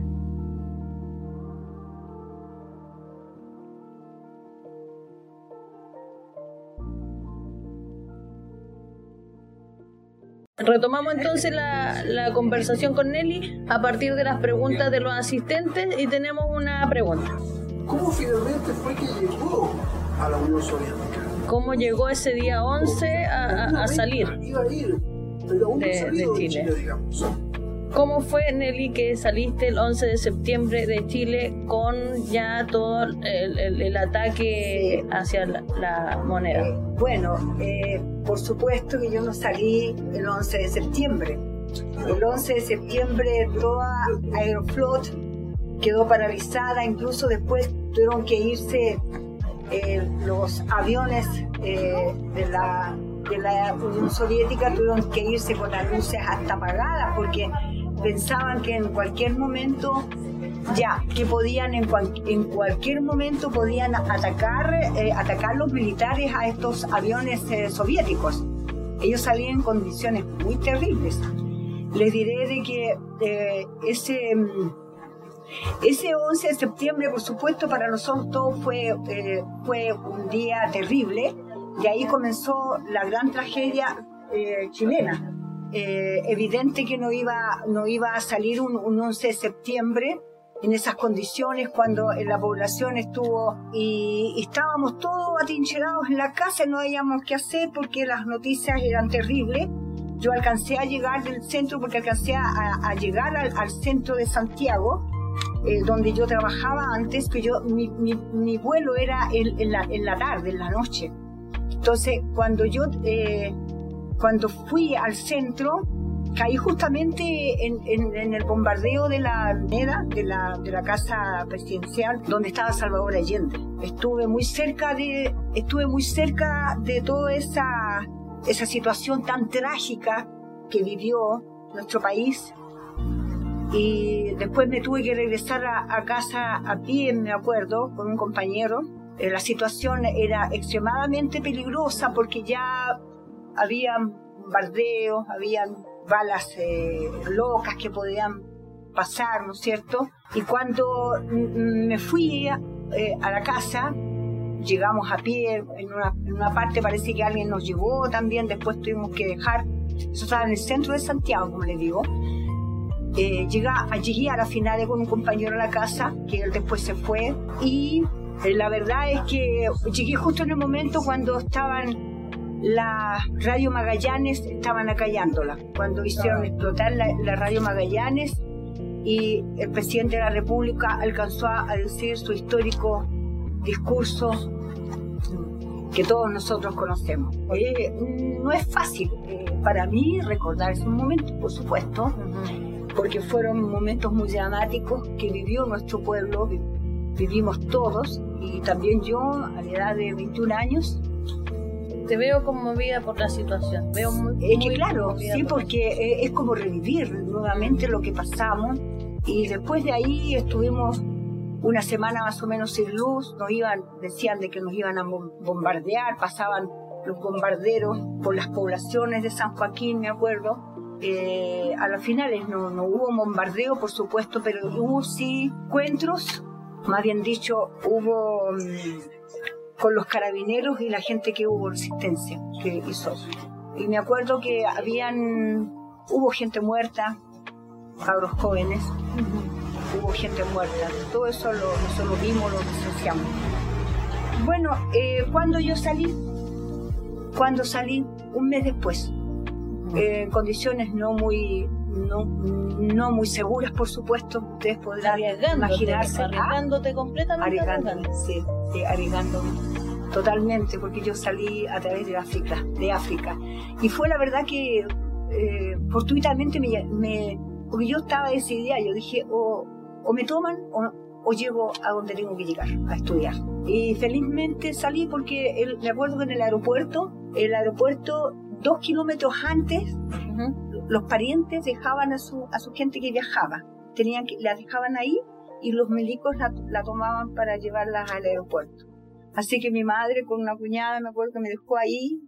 Retomamos entonces la, la, conversación con Nelly a partir de las preguntas de los asistentes y tenemos una pregunta. ¿Cómo finalmente fue que llegó a la Unión Soviética? ¿Cómo llegó ese día 11 a, a, salir? Iba a ir, pero aún de, de Chile. Chile digamos. ¿Cómo fue, Nelly, que saliste el 11 de septiembre de Chile con ya todo el, el, ataque hacia la, moneda? bueno, eh, por supuesto que yo no salí el 11 de septiembre. El 11 de septiembre toda Aeroflot quedó paralizada, incluso después tuvieron que irse eh, los aviones eh, de la de la Unión Soviética tuvieron que irse con las luces hasta apagadas porque pensaban que en cualquier momento ya, que podían en, en cualquier momento podían atacar, eh, atacar los militares a estos aviones eh, soviéticos. Ellos salían en condiciones muy terribles. Les diré de que eh, ese, mm, ese 11 de septiembre, por supuesto, para nosotros fue, fue un día terrible. Y ahí comenzó la gran tragedia chilena eh, evidente que no iba, no iba a salir un, 11 de septiembre en esas condiciones cuando la población estuvo y, estábamos todos atincherados en la casa, no habíamos qué hacer porque las noticias eran terribles. Yo alcancé a llegar del centro porque alcancé a, llegar al, centro de Santiago, eh, donde yo trabajaba antes, que yo, mi, vuelo era en, la, en, la, tarde, en la noche. Entonces, cuando yo eh, cuando fui al centro, caí justamente en, el bombardeo de la de la, de la casa presidencial donde estaba Salvador Allende. Estuve muy cerca de, estuve muy cerca de toda esa, esa situación tan trágica que vivió nuestro país. Y después me tuve que regresar a, a casa a pie, me acuerdo, con un compañero Eh, la situación era extremadamente peligrosa porque ya habían bombardeos, habían balas eh, locas que podían pasar, ¿no es cierto? Y cuando me fui eh, a la casa, llegamos a pie, en una, en una, parte parece que alguien nos llevó también, después tuvimos que dejar, eso estaba en el centro de Santiago, como les digo. Eh, llega, llegué a la final con un compañero a la casa, que él después se fue, y eh, la verdad es que llegué justo en el momento cuando estaban la radio Magallanes, estaban acallándola, cuando hicieron explotar la, la radio Magallanes y el presidente de la República alcanzó a decir su histórico discurso que todos nosotros conocemos. no es fácil eh, para mí recordar esos momentos, por supuesto, porque fueron momentos muy dramáticos que vivió nuestro pueblo, vivimos todos, y también yo a la edad de 21 años. Te veo conmovida por la situación, veo muy, Es que claro, sí, porque eh, es como revivir nuevamente lo que pasamos, y después de ahí estuvimos una semana más o menos sin luz, nos iban, decían de que nos iban a bombardear, pasaban los bombarderos por las poblaciones de San Joaquín, me acuerdo. Eh, a las finales no, no hubo bombardeo, por supuesto, pero hubo sí encuentros, más bien dicho, hubo mm, con los carabineros y la gente que hubo resistencia, que hizo. Y me acuerdo que habían, hubo gente muerta, cabros jóvenes, hubo gente muerta. Todo eso lo, nosotros lo vimos, lo presenciamos. Bueno, eh, cuando yo salí, cuando salí, un mes después, en condiciones no muy, no, no, muy seguras, por supuesto, ustedes podrán imaginarse. Arriesgándote completamente. Arriesgándome, sí, sí, arriesgándome totalmente, porque yo salí a través de África, de África. Y fue la verdad que eh, fortuitamente me, me, porque yo estaba decidida, yo dije, o, o me toman o, llego a donde tengo que llegar, a estudiar. Y felizmente salí porque me acuerdo que en el aeropuerto, el aeropuerto, dos kilómetros antes, los parientes dejaban a su, a su gente que viajaba. Tenían que, la dejaban ahí y los médicos la, tomaban para llevarla al aeropuerto. Así que mi madre con una cuñada, me acuerdo que me dejó ahí,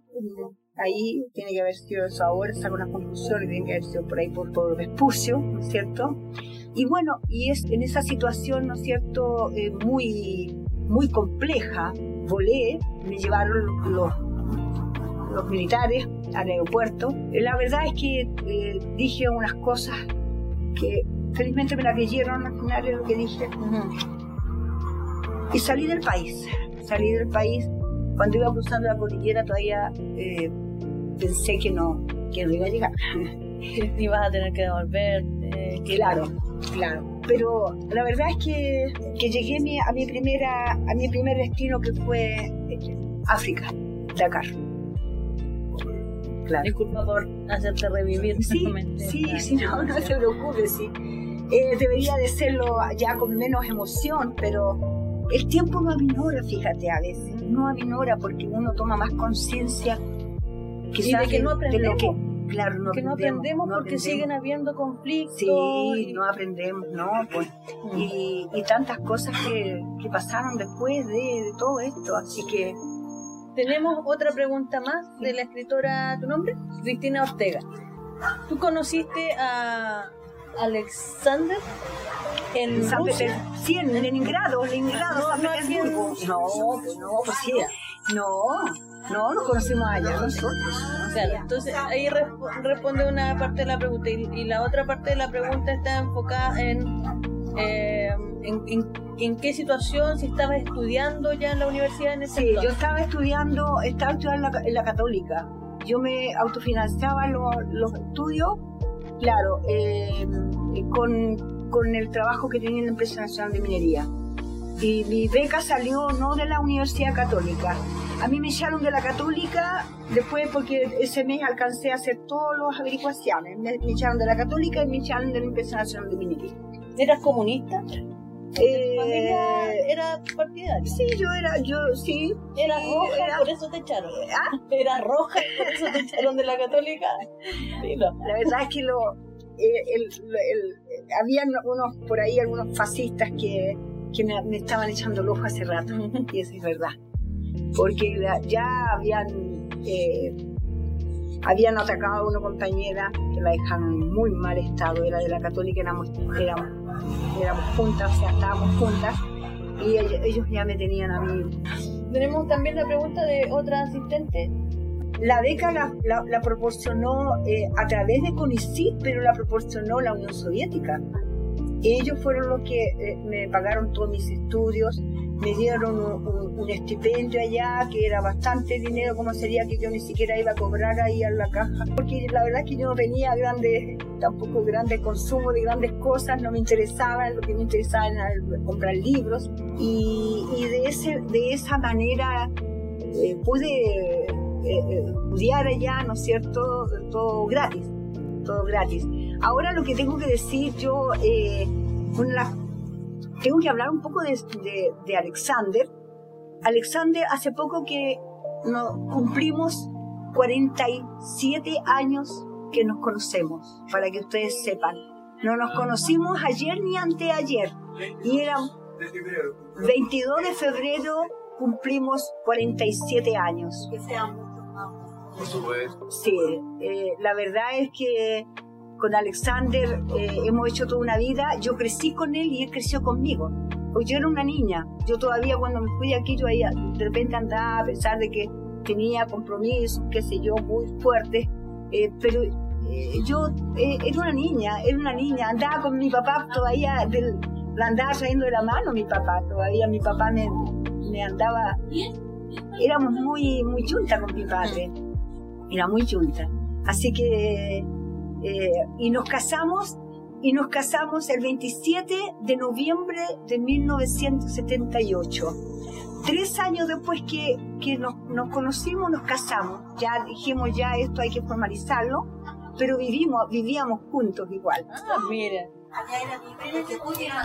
ahí tiene que haber sido eso ahora, saco una conclusión, tiene que haber sido por ahí por, por Vespucio, ¿no es cierto? Y bueno, y es en esa situación, ¿no es cierto?, eh, muy, muy compleja, volé, me llevaron los, los militares al aeropuerto. Eh, la verdad es que eh, dije unas cosas que felizmente me las creyeron al final de lo que dije. Y salí del país, salí del país. Cuando iba cruzando la cordillera todavía pensé que no, que no iba a llegar. Ibas a tener que devolver. claro, Claro, pero la verdad es que, que llegué a mi, primera, a mi primer destino que fue eh, África, Dakar. Claro. Disculpa por hacerte revivir. Sí, sí, sí, no, no se preocupe, sí. Eh, debería de serlo ya con menos emoción, pero el tiempo no aminora, fíjate, a veces. No aminora porque uno toma más conciencia quizás de que no aprendemos. De lo que, Claro, no que no aprendemos, porque siguen habiendo conflictos. Sí, no aprendemos, ¿no? Pues, y, y, tantas cosas que, que pasaron después de, todo esto, así que... Tenemos otra pregunta más de la escritora, ¿tu nombre? Cristina Ortega. ¿Tú conociste a Alexander en Rusia? Sí, en Leningrado, Leningrado, no, San Petersburgo. No, no, pues sí, no. No, nos conocemos allá nosotros. Claro, entonces ahí responde una parte de la pregunta y, la otra parte de la pregunta está enfocada en, eh, en, qué situación, si estaba estudiando ya en la universidad en ese Sí, yo estaba estudiando, estaba estudiando en la, católica. Yo me autofinanciaba los, estudios, claro, eh, con, con el trabajo que tenía en la Empresa Nacional de Minería. Y mi beca salió no de la Universidad Católica, a mí me echaron de la católica después porque ese mes alcancé a hacer todas las averiguaciones. Me, echaron de la católica y me echaron de la Empresa Nacional de Minería. ¿Eras comunista? Eh, familia era partidaria? Sí, yo era, yo sí. ¿Era roja por eso te echaron? ¿Ah? ¿Era roja por eso te echaron de la católica? Sí, no. La verdad es que lo, el, el, habían unos por ahí, algunos fascistas que que me, me estaban echando el ojo hace rato, y eso es verdad. Porque ya habían, eh, habían atacado a una compañera que la dejaron en muy mal estado, era de la católica, éramos, éramos, éramos juntas, o sea, estábamos juntas, y ell- ellos ya me tenían a mí Tenemos también la pregunta de otra asistente. La beca la, la- la proporcionó eh, a través de CONICIT, pero la proporcionó la Unión Soviética. Ellos fueron los que eh, me pagaron todos mis estudios, me dieron un, un- estipendio allá, que era bastante dinero, como sería que yo ni siquiera iba a cobrar ahí a la caja. Porque la verdad es que yo no tenía grandes, tampoco grandes consumo de grandes cosas, no me interesaba, lo que me interesaba era comprar libros. Y, de, ese, de esa manera eh, pude eh, eh, estudiar allá, ¿no es cierto? Todo gratis, todo gratis. Ahora lo que tengo que decir yo, eh, bueno, la- tengo que hablar un poco de, de- de Alexander. Alexander, hace poco que nos cumplimos 47 años que nos conocemos, para que ustedes sepan. No nos conocimos ayer ni anteayer, y era 22 de febrero cumplimos 47 años. Por supuesto. Sí, eh, la verdad es que con Alexander eh, hemos hecho toda una vida. Yo crecí con él y él creció conmigo. Porque yo era una niña. Yo todavía cuando me fui aquí, yo ahí de repente andaba a pesar de que tenía compromisos, qué sé yo, muy fuertes. eh, pero eh, yo eh, era una niña, era una niña. Andaba con mi papá todavía, del, la andaba trayendo de la mano mi papá. Todavía mi papá me, me andaba... Éramos muy, muy junta con mi padre era muy junta. Así que, eh, y nos casamos, y nos casamos el 27 de noviembre de 1978. Tres años después que, que nos, nos conocimos, nos casamos. Ya dijimos, ya esto hay que formalizarlo, pero vivimos, vivíamos juntos igual. Ah, mira.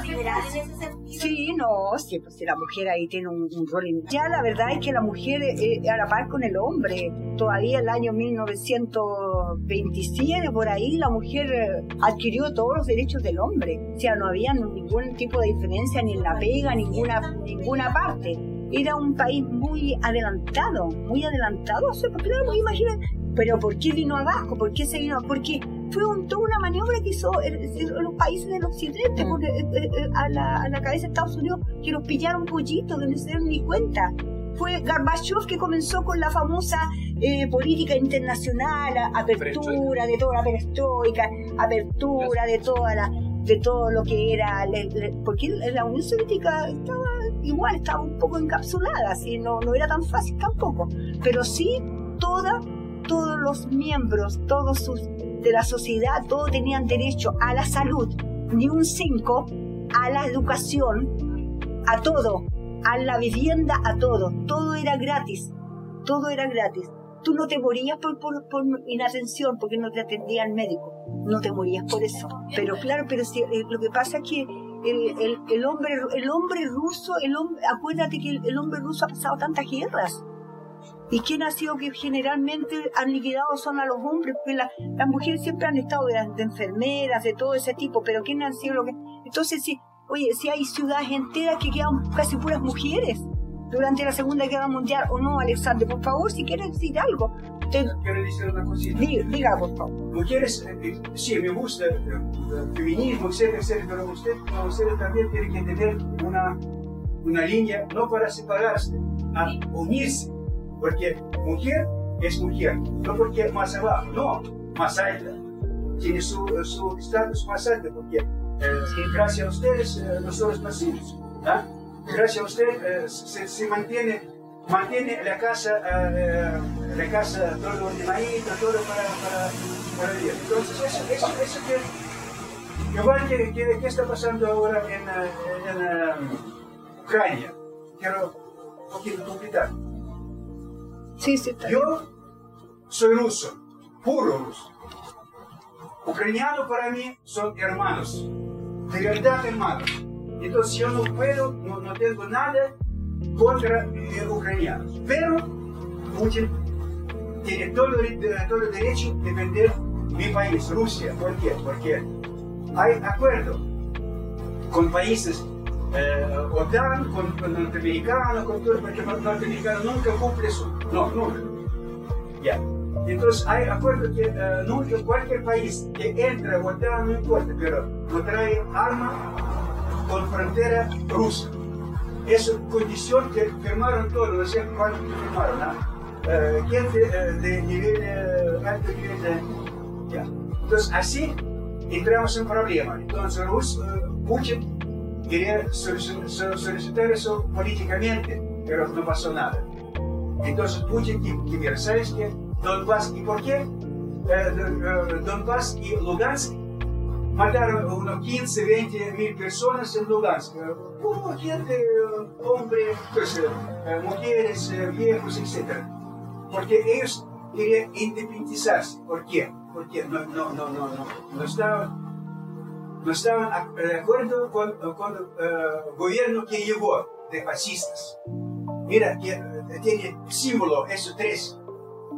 Liberar en ese sentido. Sí, no, sí, pues la mujer ahí tiene un, un rol. in- Ya la verdad es que la mujer eh, a la par con el hombre. Todavía el año 1927, por ahí, la mujer eh, adquirió todos los derechos del hombre. O sea, no había ningún tipo de diferencia ni en la pega, ninguna, ninguna parte. Era un país muy adelantado, muy adelantado. O sea, claro, imagínate. Pero ¿por qué vino abajo? ¿Por qué se vino? Porque fue un- toda una maniobra que hizo el- el- los países del occidente Mm. porque, eh, eh, eh, a, la, a la cabeza de Estados Unidos que los pillaron pollitos que no se dieron ni cuenta. Fue Gorbachev que comenzó con la famosa eh, política internacional, apertura de toda la perestroika, apertura de toda la de todo lo que era, le- le- porque la Unión Soviética estaba igual, estaba un poco encapsulada, así no, no era tan fácil tampoco, pero sí toda, todos los miembros, todos sus de la sociedad, todos tenían derecho a la salud, ni un cinco, a la educación, a todo, a la vivienda, a todo. Todo era gratis, todo era gratis. Tú no te morías por, por, por inatención porque no te atendía el médico, no te morías por eso. Pero claro, pero si, eh, lo que pasa es que el, el, el hombre, el hombre ruso, el hombre, acuérdate que el, el hombre ruso ha pasado tantas guerras. ¿Y quién ha sido que generalmente han liquidado son a los hombres? Porque la- las mujeres siempre han estado de, de enfermeras, de todo ese tipo, pero ¿quién han sido lo que...? Entonces, si, oye, si hay ciudades enteras que quedan casi puras mujeres durante la Segunda Guerra Mundial, ¿o no, Alexander? Por favor, si quieres decir algo, te- Quiero decir una cosita. diga, diga, por favor. Mujeres, eh, eh, sí, me gusta eh, el feminismo, etcétera, etcétera, pero usted, no, ustedes también tienen que tener una, una línea, no para separarse, a unirse, porque mujer es mujer, no porque más abajo, no, más alta, tiene su su estatus más alto, porque eh, gracias a ustedes eh, nosotros nacimos, ¿ah? gracias a ustedes eh, se, se mantiene mantiene la casa, eh, la casa todo ordenadito, todo para, para, para. Entonces, eso, eso, eso que, igual que, que, que está pasando ahora en, en, Ucrania, quiero un poquito completar. Sí, sí, está bien. Yo soy ruso, puro ruso. Ucraniano para mí son hermanos, de verdad hermanos. Entonces yo no puedo, no, no tengo nada contra eh, ucranianos. Pero Putin tiene todo, el- todo el derecho de defender mi país, Rusia. ¿Por qué? Porque hay acuerdo con países eh, OTAN, con, con norteamericanos, con todo, porque los norteamericanos nunca cumple eso. No, nunca. Ya. Entonces hay acuerdo que eh, nunca cualquier país que entre a OTAN, no importa, pero no trae arma con frontera rusa. Es condición que firmaron todos, no sé cuántos firmaron, ¿no? Eh, gente eh, de nivel, eh, alto nivel de... Ya. Entonces así entramos en problema. Entonces Rus, eh, Putin quería solici- so- solicitar eso políticamente, pero no pasó nada. Entonces Putin ¿sabes qué? Donbass, ¿y por qué? Eh, de- eh, Donbass y Lugansk mataron unos 15, 20 mil personas en Lugansk. Eh, Hubo gente, eh, hombres, pues, eh, eh, mujeres, eh, viejos, etc. Porque ellos querían independizarse. ¿Por qué? Porque no, no, no, no, no, no estaban, no estaban a- de acuerdo con, con el gobierno que llegó de fascistas. Mira, que eh, tiene símbolo, esos tres,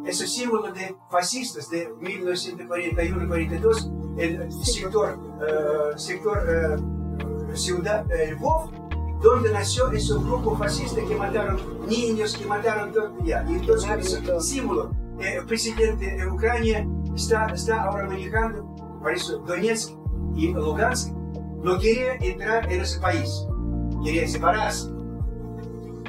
ese símbolo de fascistas de 1941-42, el sector, eh, sector eh, ciudad eh, Lvov, donde nació ese grupo fascista que mataron niños, que mataron todo. Ya. Y entonces ese símbolo, eh, el presidente de Ucrania está, está ahora manejando, por eso Donetsk y Lugansk no quería entrar en ese país, quería separarse.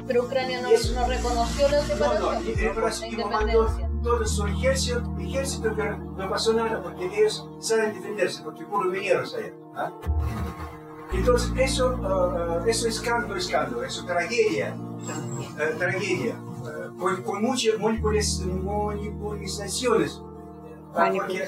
Pero Ucrania no, Eso. no reconoció la No, separación, no, y el la Brasil mandó todo su ejército, ejército, pero no pasó nada porque ellos saben defenderse, porque fueron mineros allá. ¿ah? Entonces, eso, ah, eso es escándalo, escándalo, eso tragedia, eh, tragedia, eh, con, con muchas manipulizaciones. Ah, porque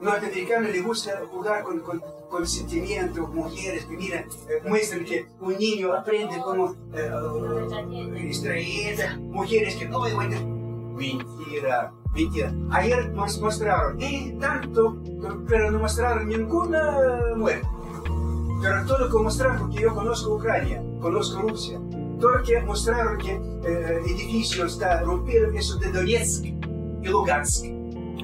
norteamericanos les gusta jugar con, con, sentimientos, mujeres que miran, eh, muestran que un niño aprende como eh, extraída, mujeres que no encuentran. Mentira, mentira. Ayer nos mostraron, eh, tanto, pero no mostraron ninguna muerte. Pero todo lo que mostraron, porque yo conozco Ucrania, conozco Rusia, todo que mostraron que eh, edificio está rompido, eso de Donetsk y Lugansk.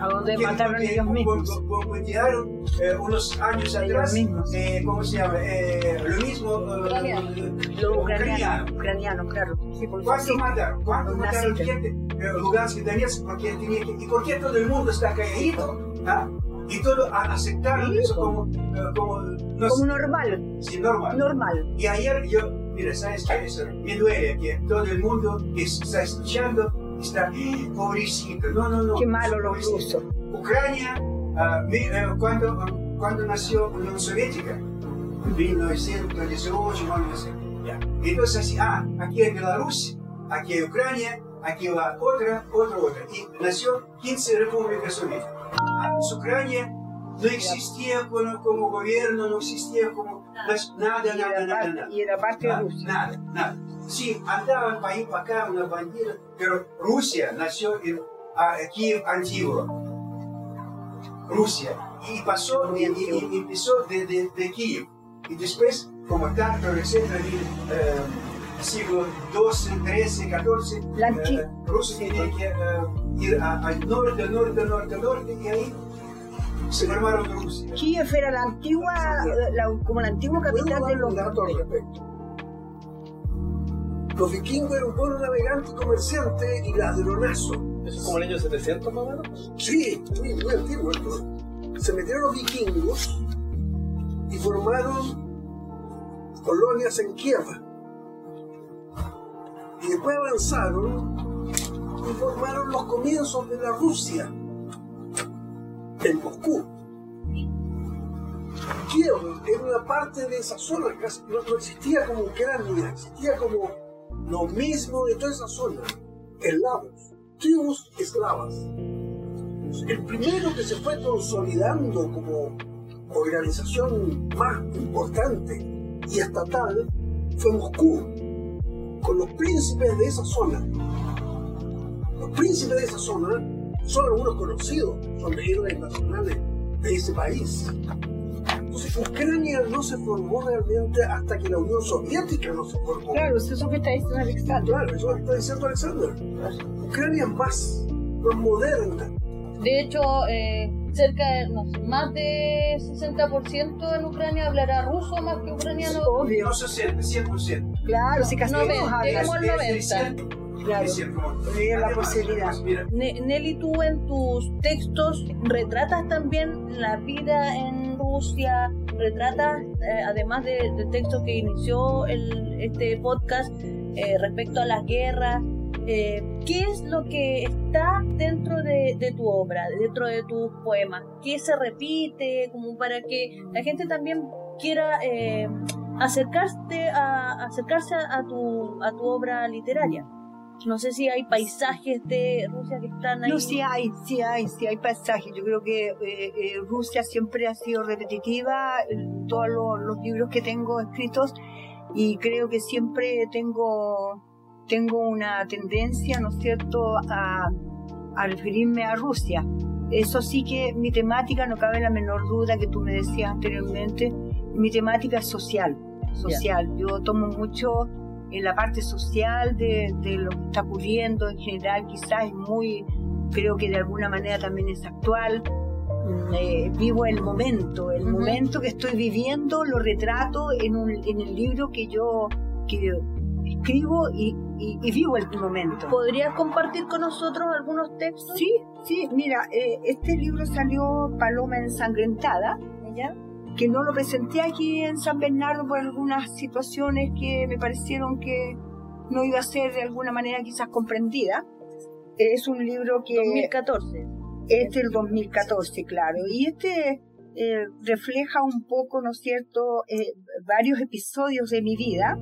A donde mataron ellos mismos. bo- bo- bombardearon, eh, unos años atrás, eh, ¿cómo se llama? Eh, lo mismo. eh, Ucraniano. Los ucraniano. ucranianos, ucranianos, claro. Sí, ¿Cuánto sí. mataron? ¿Cuánto mataron gente? Eh, Lugansk y Donetsk, porque tenía que. ¿Y por qué todo el mundo está calladito? ¿Ah? Y todos a- aceptaron eso como. eh, como no Como normal, sí, normal. normal. Y ayer yo, mira, ¿sabes qué? Eso me duele que todo el mundo está escuchando está, "Eh, pobrecito, no, no, no. Qué malo los pobrecito". rusos. Ucrania, ah, mi- eh, cuando, cuando nació la Unión Soviética, 1918, bueno, no sé. Entonces, así, ah, aquí hay Belarus, aquí hay Ucrania, aquí va otra, otra, otra. Y nació 15 repúblicas soviéticas. Antes Ucrania no existía como, como gobierno, no existía como nada, nada, nada, nada. y era parte de Ah, Rusia. Nada, nada. Sí, andaban para ahí para acá una bandera, pero Rusia nació en Kiev antiguo. Rusia. Y pasó, y, y- y empezó de, de, de Kiev. Y después, como tanto, etcétera, eh, siglo XII, XIII, XIV, eh, tenía que eh, ir a- al norte, norte, norte, norte, y ahí se formaron Rusia. Kiev era la antigua, la- como la antigua ¿Puedo capital de los Los vikingos eran un pueblo navegante y comerciante y ladronazo. ¿Eso es como el año 700 más o menos? Sí, muy, muy antiguo esto. Se metieron los vikingos y formaron colonias en Kiev. Y después avanzaron y formaron los comienzos de la Rusia en Moscú. Kiev era una parte de esa zona, casi no, no existía como Ucrania, existía como lo mismo de toda esa zona, eslavos, tribus eslavas. El primero que se fue consolidando como organización más importante y estatal fue Moscú, con los príncipes de esa zona. Los príncipes de esa zona son algunos conocidos, son héroes nacionales de ese país. Entonces, Ucrania no se formó realmente hasta que la Unión Soviética no se formó. Claro, es eso que está diciendo Alexandra. Claro, eso es lo que está diciendo Alexander. Ucrania es más, más moderna. De hecho, eh, cerca de, no sé, más de 60% en Ucrania hablará ruso más que ucraniano. Obvio. No 60, 100%. Claro, si casi No, todos ven, hablan. digamos el 90. Claro. La posibilidad. Ne- Nelly, tú en tus textos retratas también la vida en Rusia, retratas, eh, además de- del texto que inició el- este podcast, eh, respecto a las guerras. eh, ¿Qué es lo que está dentro de, de tu obra, dentro de tus poemas? ¿Qué se repite? Como para que la gente también quiera eh, acercarse, a, acercarse a, tu, a tu obra literaria. No sé si hay paisajes de Rusia que están ahí. No, sí hay, sí hay, sí hay paisajes. Yo creo que eh, eh, Rusia siempre ha sido repetitiva en todos los, los libros que tengo escritos y creo que siempre tengo, tengo una tendencia, ¿no es cierto?, a, a referirme a Rusia. Eso sí que mi temática, no cabe la menor duda que tú me decías anteriormente, mi temática es social, social. Yo tomo mucho en la parte social de, de lo que está ocurriendo en general, quizás es muy, creo que de alguna manera también es actual. Mm, eh, vivo el momento, el Ujú. momento que estoy viviendo lo retrato en, un, en el libro que yo que escribo y, y- y vivo el momento. ¿Podrías compartir con nosotros algunos textos? Sí, sí, mira, eh, este libro salió Paloma ensangrentada, ¿Ya? Que no lo presenté aquí en San Bernardo por algunas situaciones que me parecieron que no iba a ser de alguna manera quizás comprendida. Es un libro que 2014. es del 2014, claro, y este eh, refleja un poco, ¿no es cierto?, eh, varios episodios de mi vida,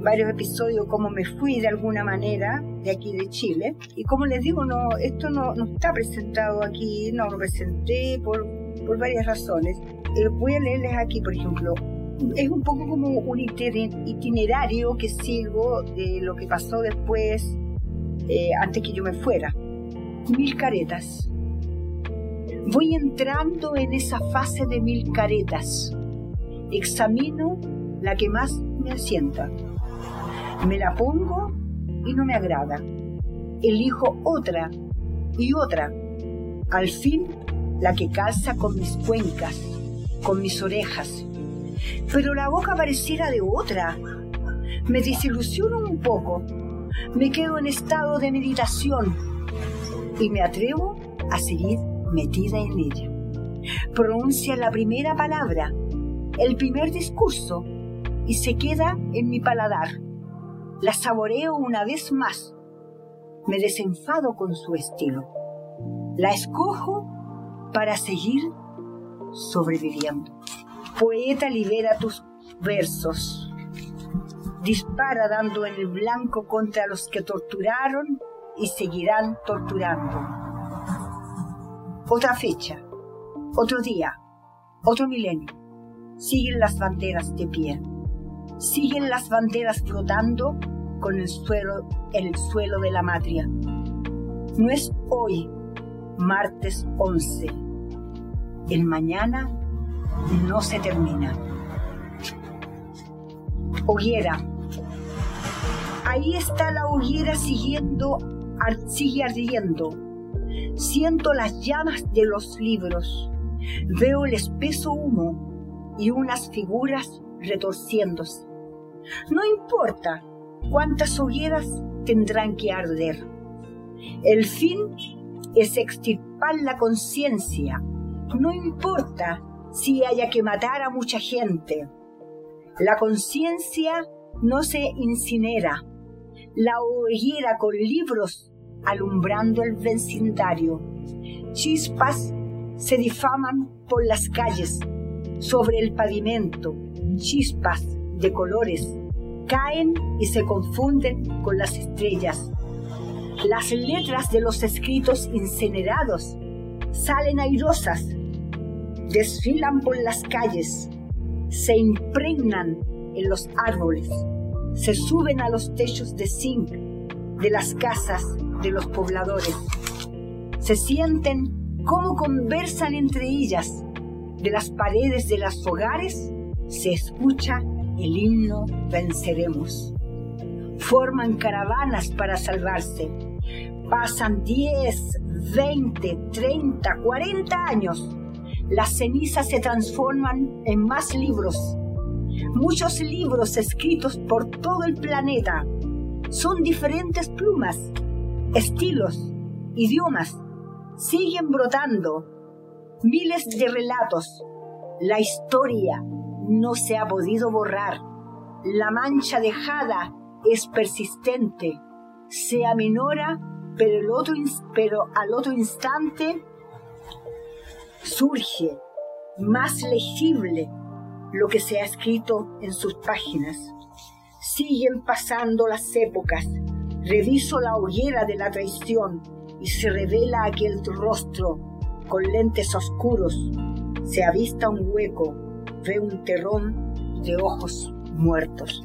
varios episodios como me fui de alguna manera de aquí de Chile, y como les digo, no, esto no, no está presentado aquí, no lo presenté por, por varias razones. Eh, voy a leerles aquí, por ejemplo, es un poco como un itiner- itinerario que sigo de lo que pasó después, eh, antes que yo me fuera. Mil caretas. Voy entrando en esa fase de mil caretas. Examino la que más me asienta. Me la pongo y no me agrada. Elijo otra y otra. Al fin, la que calza con mis cuencas, con mis orejas. Pero la boca pareciera de otra. Me desilusiono un poco. Me quedo en estado de meditación y me atrevo a seguir metida en ella. Pronuncia la primera palabra, el primer discurso, y se queda en mi paladar. La saboreo una vez más. Me desenfado con su estilo. La escojo para seguir sobreviviendo. Poeta, libera tus versos. Dispara dando en el blanco contra los que torturaron y seguirán torturando. Otra fecha, otro día, otro milenio. Siguen las banderas de pie. Siguen las banderas flotando con el suelo, en el suelo de la matria. No es hoy, martes 11. El mañana no se termina. Hoguera. Ahí está la hoguera siguiendo, sigue ardiendo. Siento las llamas de los libros. Veo el espeso humo y unas figuras retorciéndose. No importa cuántas hogueras tendrán que arder. El fin es extirpar la conciencia. No importa si haya que matar a mucha gente. La conciencia no se incinera. La hoguera con libros alumbrando el vecindario. Chispas se difaman por las calles, sobre el pavimento. Chispas de colores caen y se confunden con las estrellas. Las letras de los escritos incinerados salen airosas, desfilan por las calles, se impregnan en los árboles, se suben a los techos de zinc de las casas de los pobladores, se sienten cómo conversan entre ellas, de las paredes de los hogares se escucha el himno Venceremos. Forman caravanas para salvarse, Pasan 10, 20, 30, 40 años. Las cenizas se transforman en más libros. Muchos libros escritos por todo el planeta. Son diferentes plumas, estilos, idiomas. Siguen brotando. Miles de relatos. La historia no se ha podido borrar. La mancha dejada es persistente. Se aminora, pero, pero al otro instante surge más legible lo que se ha escrito en sus páginas. Siguen pasando las épocas. Reviso la hoguera de la traición y se revela aquel rostro con lentes oscuros. Se avista un hueco, ve un terrón de ojos muertos.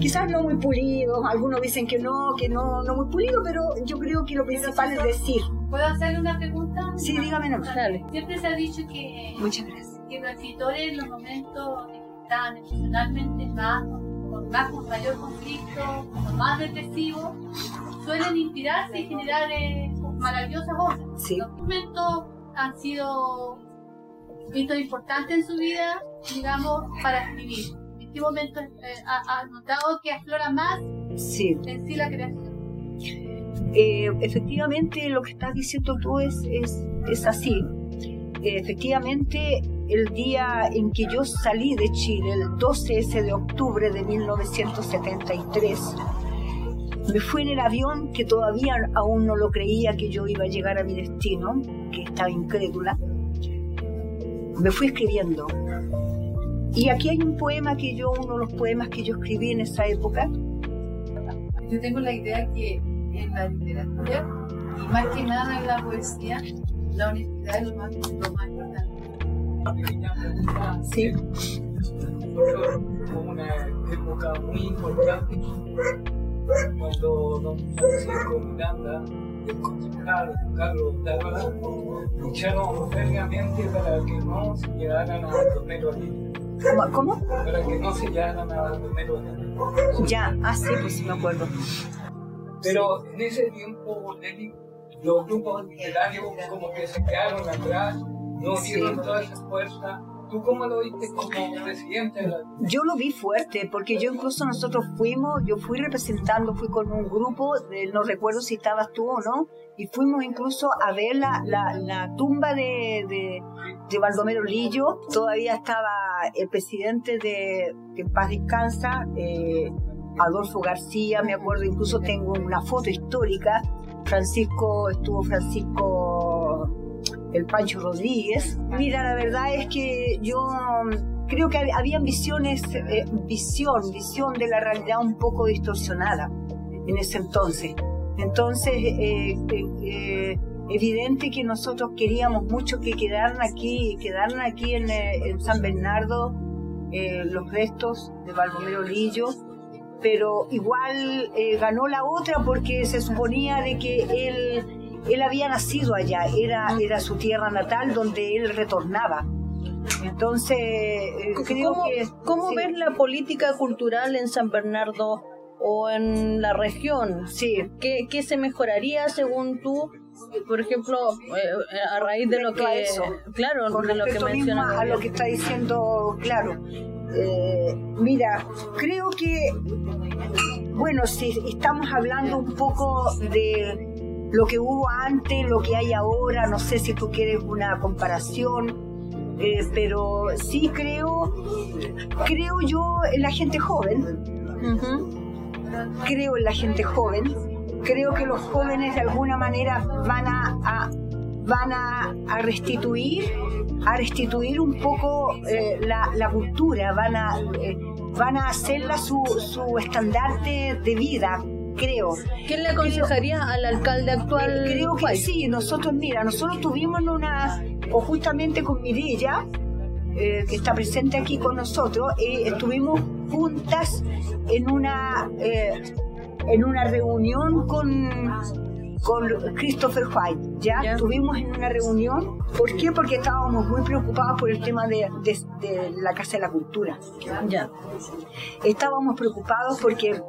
Quizás no muy pulido, algunos dicen que no, que no, no muy pulido, pero yo creo que lo principal es decir. ¿Puedo hacerle una pregunta? Sí, dígame nomás. Siempre se ha dicho que, Muchas gracias. que los escritores en los momentos en que están emocionalmente más, con, más, con mayor conflicto, con más depresivos, suelen inspirarse y generar eh, maravillosas obras. Sí. Los momentos han sido hitos importantes en su vida, digamos, para escribir. ¿En qué momento eh, ha, ha notado que aflora más Sí. en sí la creación? Eh, efectivamente lo que estás diciendo tú es, es, es así. Eh, efectivamente, el día en que yo salí de Chile, el 12 ese de octubre de 1973, me fui en el avión que todavía aún no lo creía que yo iba a llegar a mi destino, que estaba incrédula. Me fui escribiendo. Y aquí hay un poema que yo, uno de los poemas que yo escribí en esa época, Yo tengo la idea que en la literatura, y más que nada en la poesía, la honestidad es lo más, lo más importante. sí, Fue una época muy importante cuando don Francisco Miranda, el concejal Carlos Dávila, lucharon férreamente para que no se llegaran a Romero Alegre, ¿cómo? ¿Cómo? para que no se llegaran a Romero Alegre. Ya, ah, sí, pues sí me acuerdo. Pero en ese tiempo, Nelly, los grupos literarios como que se quedaron atrás, no Sí. dieron toda esa fuerza. ¿Tú cómo lo viste como presidente Yo lo vi fuerte, porque yo incluso nosotros fuimos, yo fui representando, fui con un grupo, no recuerdo si estabas tú o no, y fuimos incluso a ver la, la, tumba de, de, de Baldomero Lillo, todavía estaba el presidente de, que paz descansa, eh, Adolfo García, me acuerdo, incluso tengo una foto histórica, Francisco, estuvo Francisco el Pancho Rodríguez. Mira, la verdad es que yo mm, creo que hab- habían visiones, eh, visión, visión de la realidad un poco distorsionada en ese entonces. Entonces, eh, eh, eh, evidente que nosotros queríamos mucho que quedaran aquí, quedaran aquí en, eh, San Bernardo los restos de Baldomero Lillo, pero igual ganó la otra porque se suponía de que él él había nacido allá, era, era su tierra natal donde él retornaba. Entonces, eh, creo ¿Cómo, que... cómo sí, ves la política cultural en San Bernardo o en la región? Sí, ¿Qué, qué se mejoraría según tú? Por ejemplo, eh, a raíz de lo que... eso. Claro, con de lo que a lo que está diciendo, claro. Eh, mira, creo que, bueno, si estamos hablando un poco de lo que hubo antes, lo que hay ahora, no sé si tú quieres una comparación, eh, pero sí creo, creo yo en la gente joven, creo en la gente joven, creo que los jóvenes de alguna manera van a, a- van a, a restituir, a restituir un poco eh, la, la cultura, van a, eh, van a hacerla su, su estandarte de vida, creo. ¿Qué le aconsejaría al alcalde actual? Creo que país? sí, nosotros, mira, nosotros tuvimos una, o justamente con Mirella, eh, que está presente aquí con nosotros, eh, estuvimos juntas en una, eh, en una reunión con, con Christopher White. ¿ya? Estuvimos en una reunión. ¿Por qué? Porque estábamos muy preocupados por el tema de, de- de la Casa de la Cultura. Ya. Estábamos preocupados porque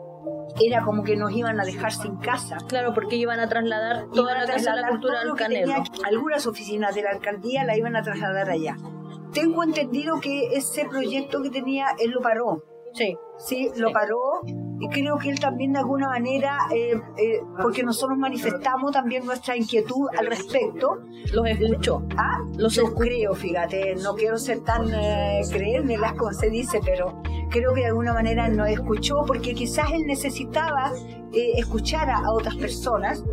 era como que nos iban a dejar sin casa. Claro, porque iban a trasladar toda la Casa de la Cultura al Canelo. Algunas oficinas de la alcaldía la iban a trasladar allá. Tengo entendido que ese proyecto que tenía, él lo paró. Sí. Sí, lo paró y creo que él también de alguna manera, eh, eh, porque nosotros manifestamos también nuestra inquietud al respecto. Los escuchó. Ah, Los yo escu- creo, fíjate, no quiero ser tan eh, creérmelas como se dice, pero creo que de alguna manera nos escuchó porque quizás él necesitaba eh, escuchar a, a otras personas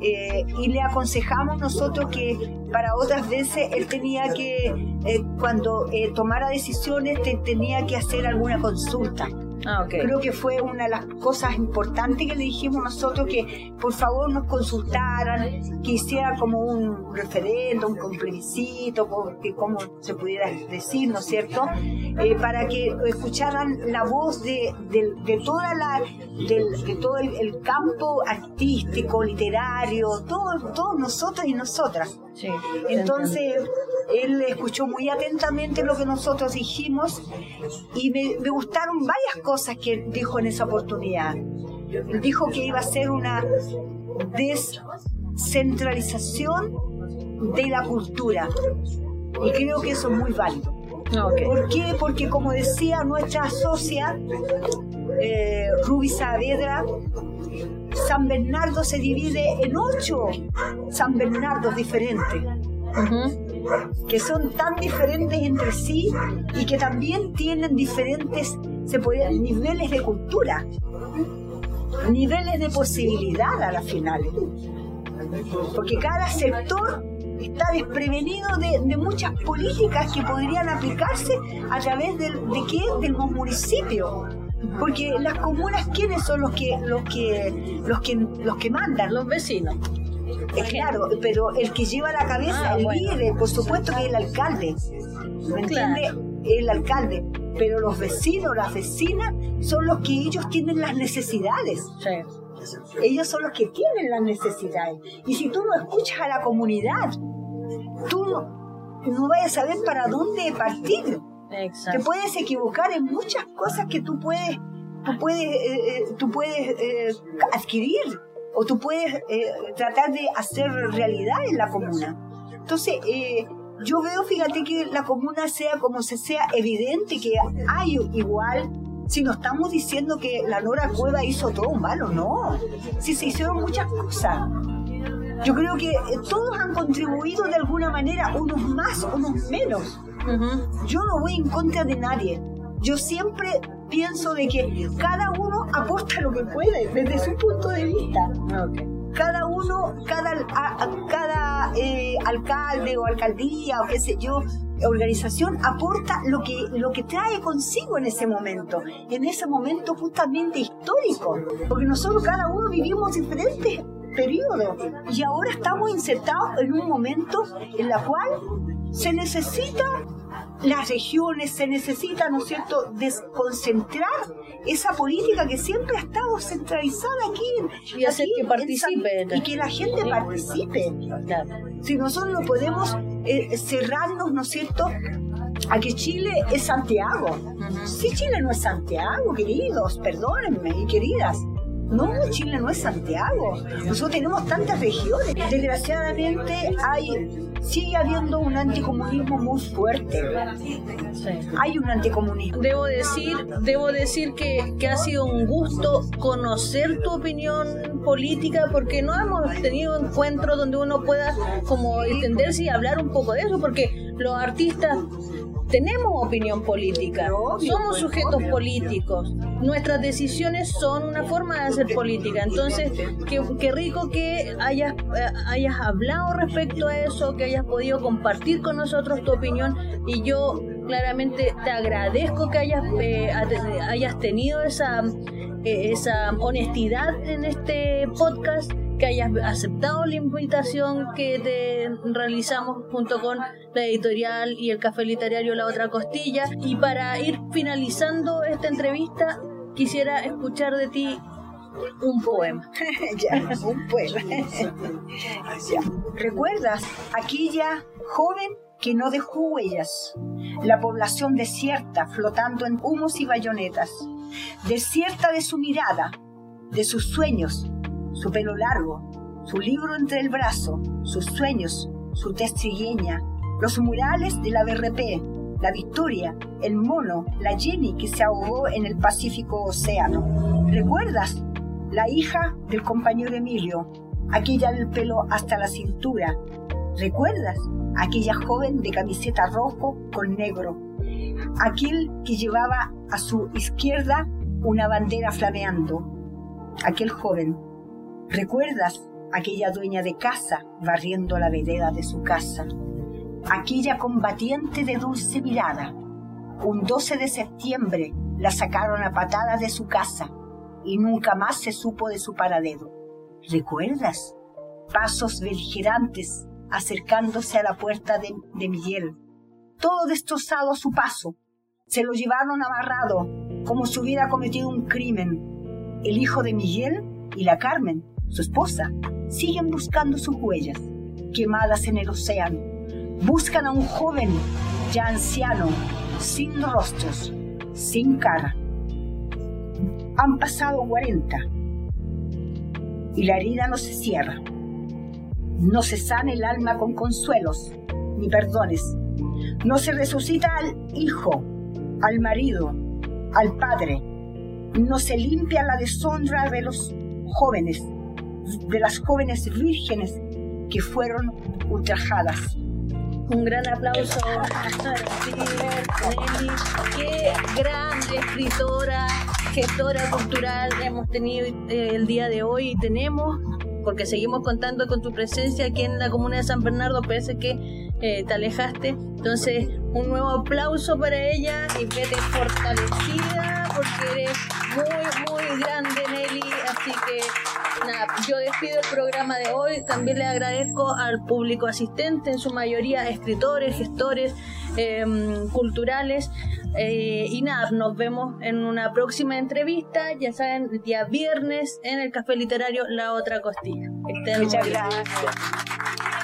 eh, y le aconsejamos nosotros que para otras veces él tenía que, eh, cuando eh, tomara decisiones, te- tenía que hacer alguna consulta. Ah. Creo que fue una de las cosas importantes que le dijimos nosotros que por favor nos consultaran, que hiciera como un referéndum, un plebiscito, que como se pudiera decir, ¿no es cierto? Eh, para que escucharan la voz de, de- de toda la, del- de todo el, el campo artístico, literario, todo- todos nosotros y nosotras. Sí. Entonces, él escuchó muy atentamente lo que nosotros dijimos y me, me gustaron varias cosas que dijo en esa oportunidad. Él dijo que iba a ser una descentralización de la cultura y creo que eso es muy válido. Ah. ¿Por qué? Porque como decía nuestra socia, eh, Ruby Saavedra, San Bernardo se divide en ocho San Bernardos diferentes, que son tan diferentes entre sí y que también tienen diferentes se puede, niveles de cultura, niveles de posibilidad a las finales. Porque cada sector está desprevenido de, de muchas políticas que podrían aplicarse a través del, de qué? Del municipio. Porque las comunas, ¿quiénes son los que, los que, los que, los que mandan? Los vecinos. Eh, claro, pero el que lleva la cabeza, Ah, el bueno. líder, por supuesto que es el alcalde. ¿Me entiende? El alcalde. Pero los vecinos, las vecinas, son los que ellos tienen las necesidades. Sí. Ellos son los que tienen las necesidades. Y si tú no escuchas a la comunidad, tú no, no vas a saber para dónde partir. Te Exacto. puedes equivocar en muchas cosas que tú puedes, tú puedes, eh, eh, tú puedes eh, adquirir o tú puedes eh, tratar de hacer realidad en la comuna. Entonces, eh, yo veo, fíjate que la comuna sea como se sea evidente que hay igual. Si no estamos diciendo que la Nora Cueva hizo todo malo, no. Si se hicieron muchas cosas. Yo creo que eh, todos han contribuido de alguna manera, unos más, unos menos. Yo no voy en contra de nadie. Yo siempre pienso de que cada uno aporta lo que puede desde su punto de vista. Cada uno, cada, a- a- cada eh, alcalde o alcaldía o qué sé yo, organización aporta lo que, lo que trae consigo en ese momento, en ese momento justamente histórico, porque nosotros cada uno vivimos diferentes periodos y ahora estamos insertados en un momento en la cual se necesita las regiones, se necesita, ¿no es cierto?, desconcentrar esa política que siempre ha estado centralizada aquí. Y hacer aquí que participe. Y que la gente participe. Claro. Si nosotros no podemos eh, cerrarnos, ¿no es cierto?, a que Chile es Santiago. Si Chile no es Santiago, queridos, perdónenme y queridas. No, Chile no es Santiago. Nosotros tenemos tantas regiones. Desgraciadamente hay, sigue habiendo un anticomunismo muy fuerte. Hay un anticomunismo. Debo decir, debo decir que, que ha sido un gusto conocer tu opinión política porque no hemos tenido encuentros donde uno pueda como entenderse y hablar un poco de eso porque los artistas tenemos opinión política, somos sujetos políticos, nuestras decisiones son una forma de hacer política, entonces qué, qué rico que hayas, eh, hayas hablado respecto a eso, que hayas podido compartir con nosotros tu opinión. Y yo claramente te agradezco que hayas, eh, hayas tenido esa, eh, esa honestidad en este podcast que hayas aceptado la invitación que te realizamos junto con la editorial y el café literario La Otra Costilla. Y para ir finalizando esta entrevista, quisiera escuchar de ti un poema. ya, un poema. Ya. ¿Recuerdas aquella joven que no dejó huellas? La población desierta, flotando en humos y bayonetas. Desierta de su mirada, de sus sueños, su pelo largo, su libro entre el brazo, sus sueños, su tez trigueña, los murales de la BRP, la Victoria, el mono, la Jenny que se ahogó en el Pacífico Océano. ¿Recuerdas? La hija del compañero Emilio, aquella del pelo hasta la cintura. ¿Recuerdas? Aquella joven de camiseta rojo con negro. Aquel que llevaba a su izquierda una bandera flameando. Aquel joven. ¿Recuerdas? Aquella dueña de casa barriendo la vereda de su casa. Aquella combatiente de dulce mirada. Un 12 de septiembre la sacaron a patadas de su casa y nunca más se supo de su paradero. ¿Recuerdas? Pasos beligerantes acercándose a la puerta de, de Miguel. Todo destrozado a su paso. Se lo llevaron amarrado, como si hubiera cometido un crimen. El hijo de Miguel y la Carmen, su esposa, siguen buscando sus huellas, quemadas en el océano. Buscan a un joven, ya anciano, sin rostros, sin cara. Han pasado 40 y la herida no se cierra. No se sana el alma con consuelos ni perdones. No se resucita al hijo, al marido, al padre. No se limpia la deshonra de los jóvenes, de las jóvenes vírgenes que fueron ultrajadas. Un gran aplauso Nelly. Qué grande escritora, gestora cultural hemos tenido eh, el día de hoy y tenemos, porque seguimos contando con tu presencia aquí en la comuna de San Bernardo, parece que eh, te alejaste. Entonces, un nuevo aplauso para ella y vete fortalecida porque eres muy, muy grande. Así que, nada, yo despido el programa de hoy. También le agradezco al público asistente, en su mayoría escritores, gestores eh, culturales. Eh, y nada, nos vemos en una próxima entrevista, ya saben, el día viernes en el Café Literario La Otra Costilla. Estén Muchas gracias.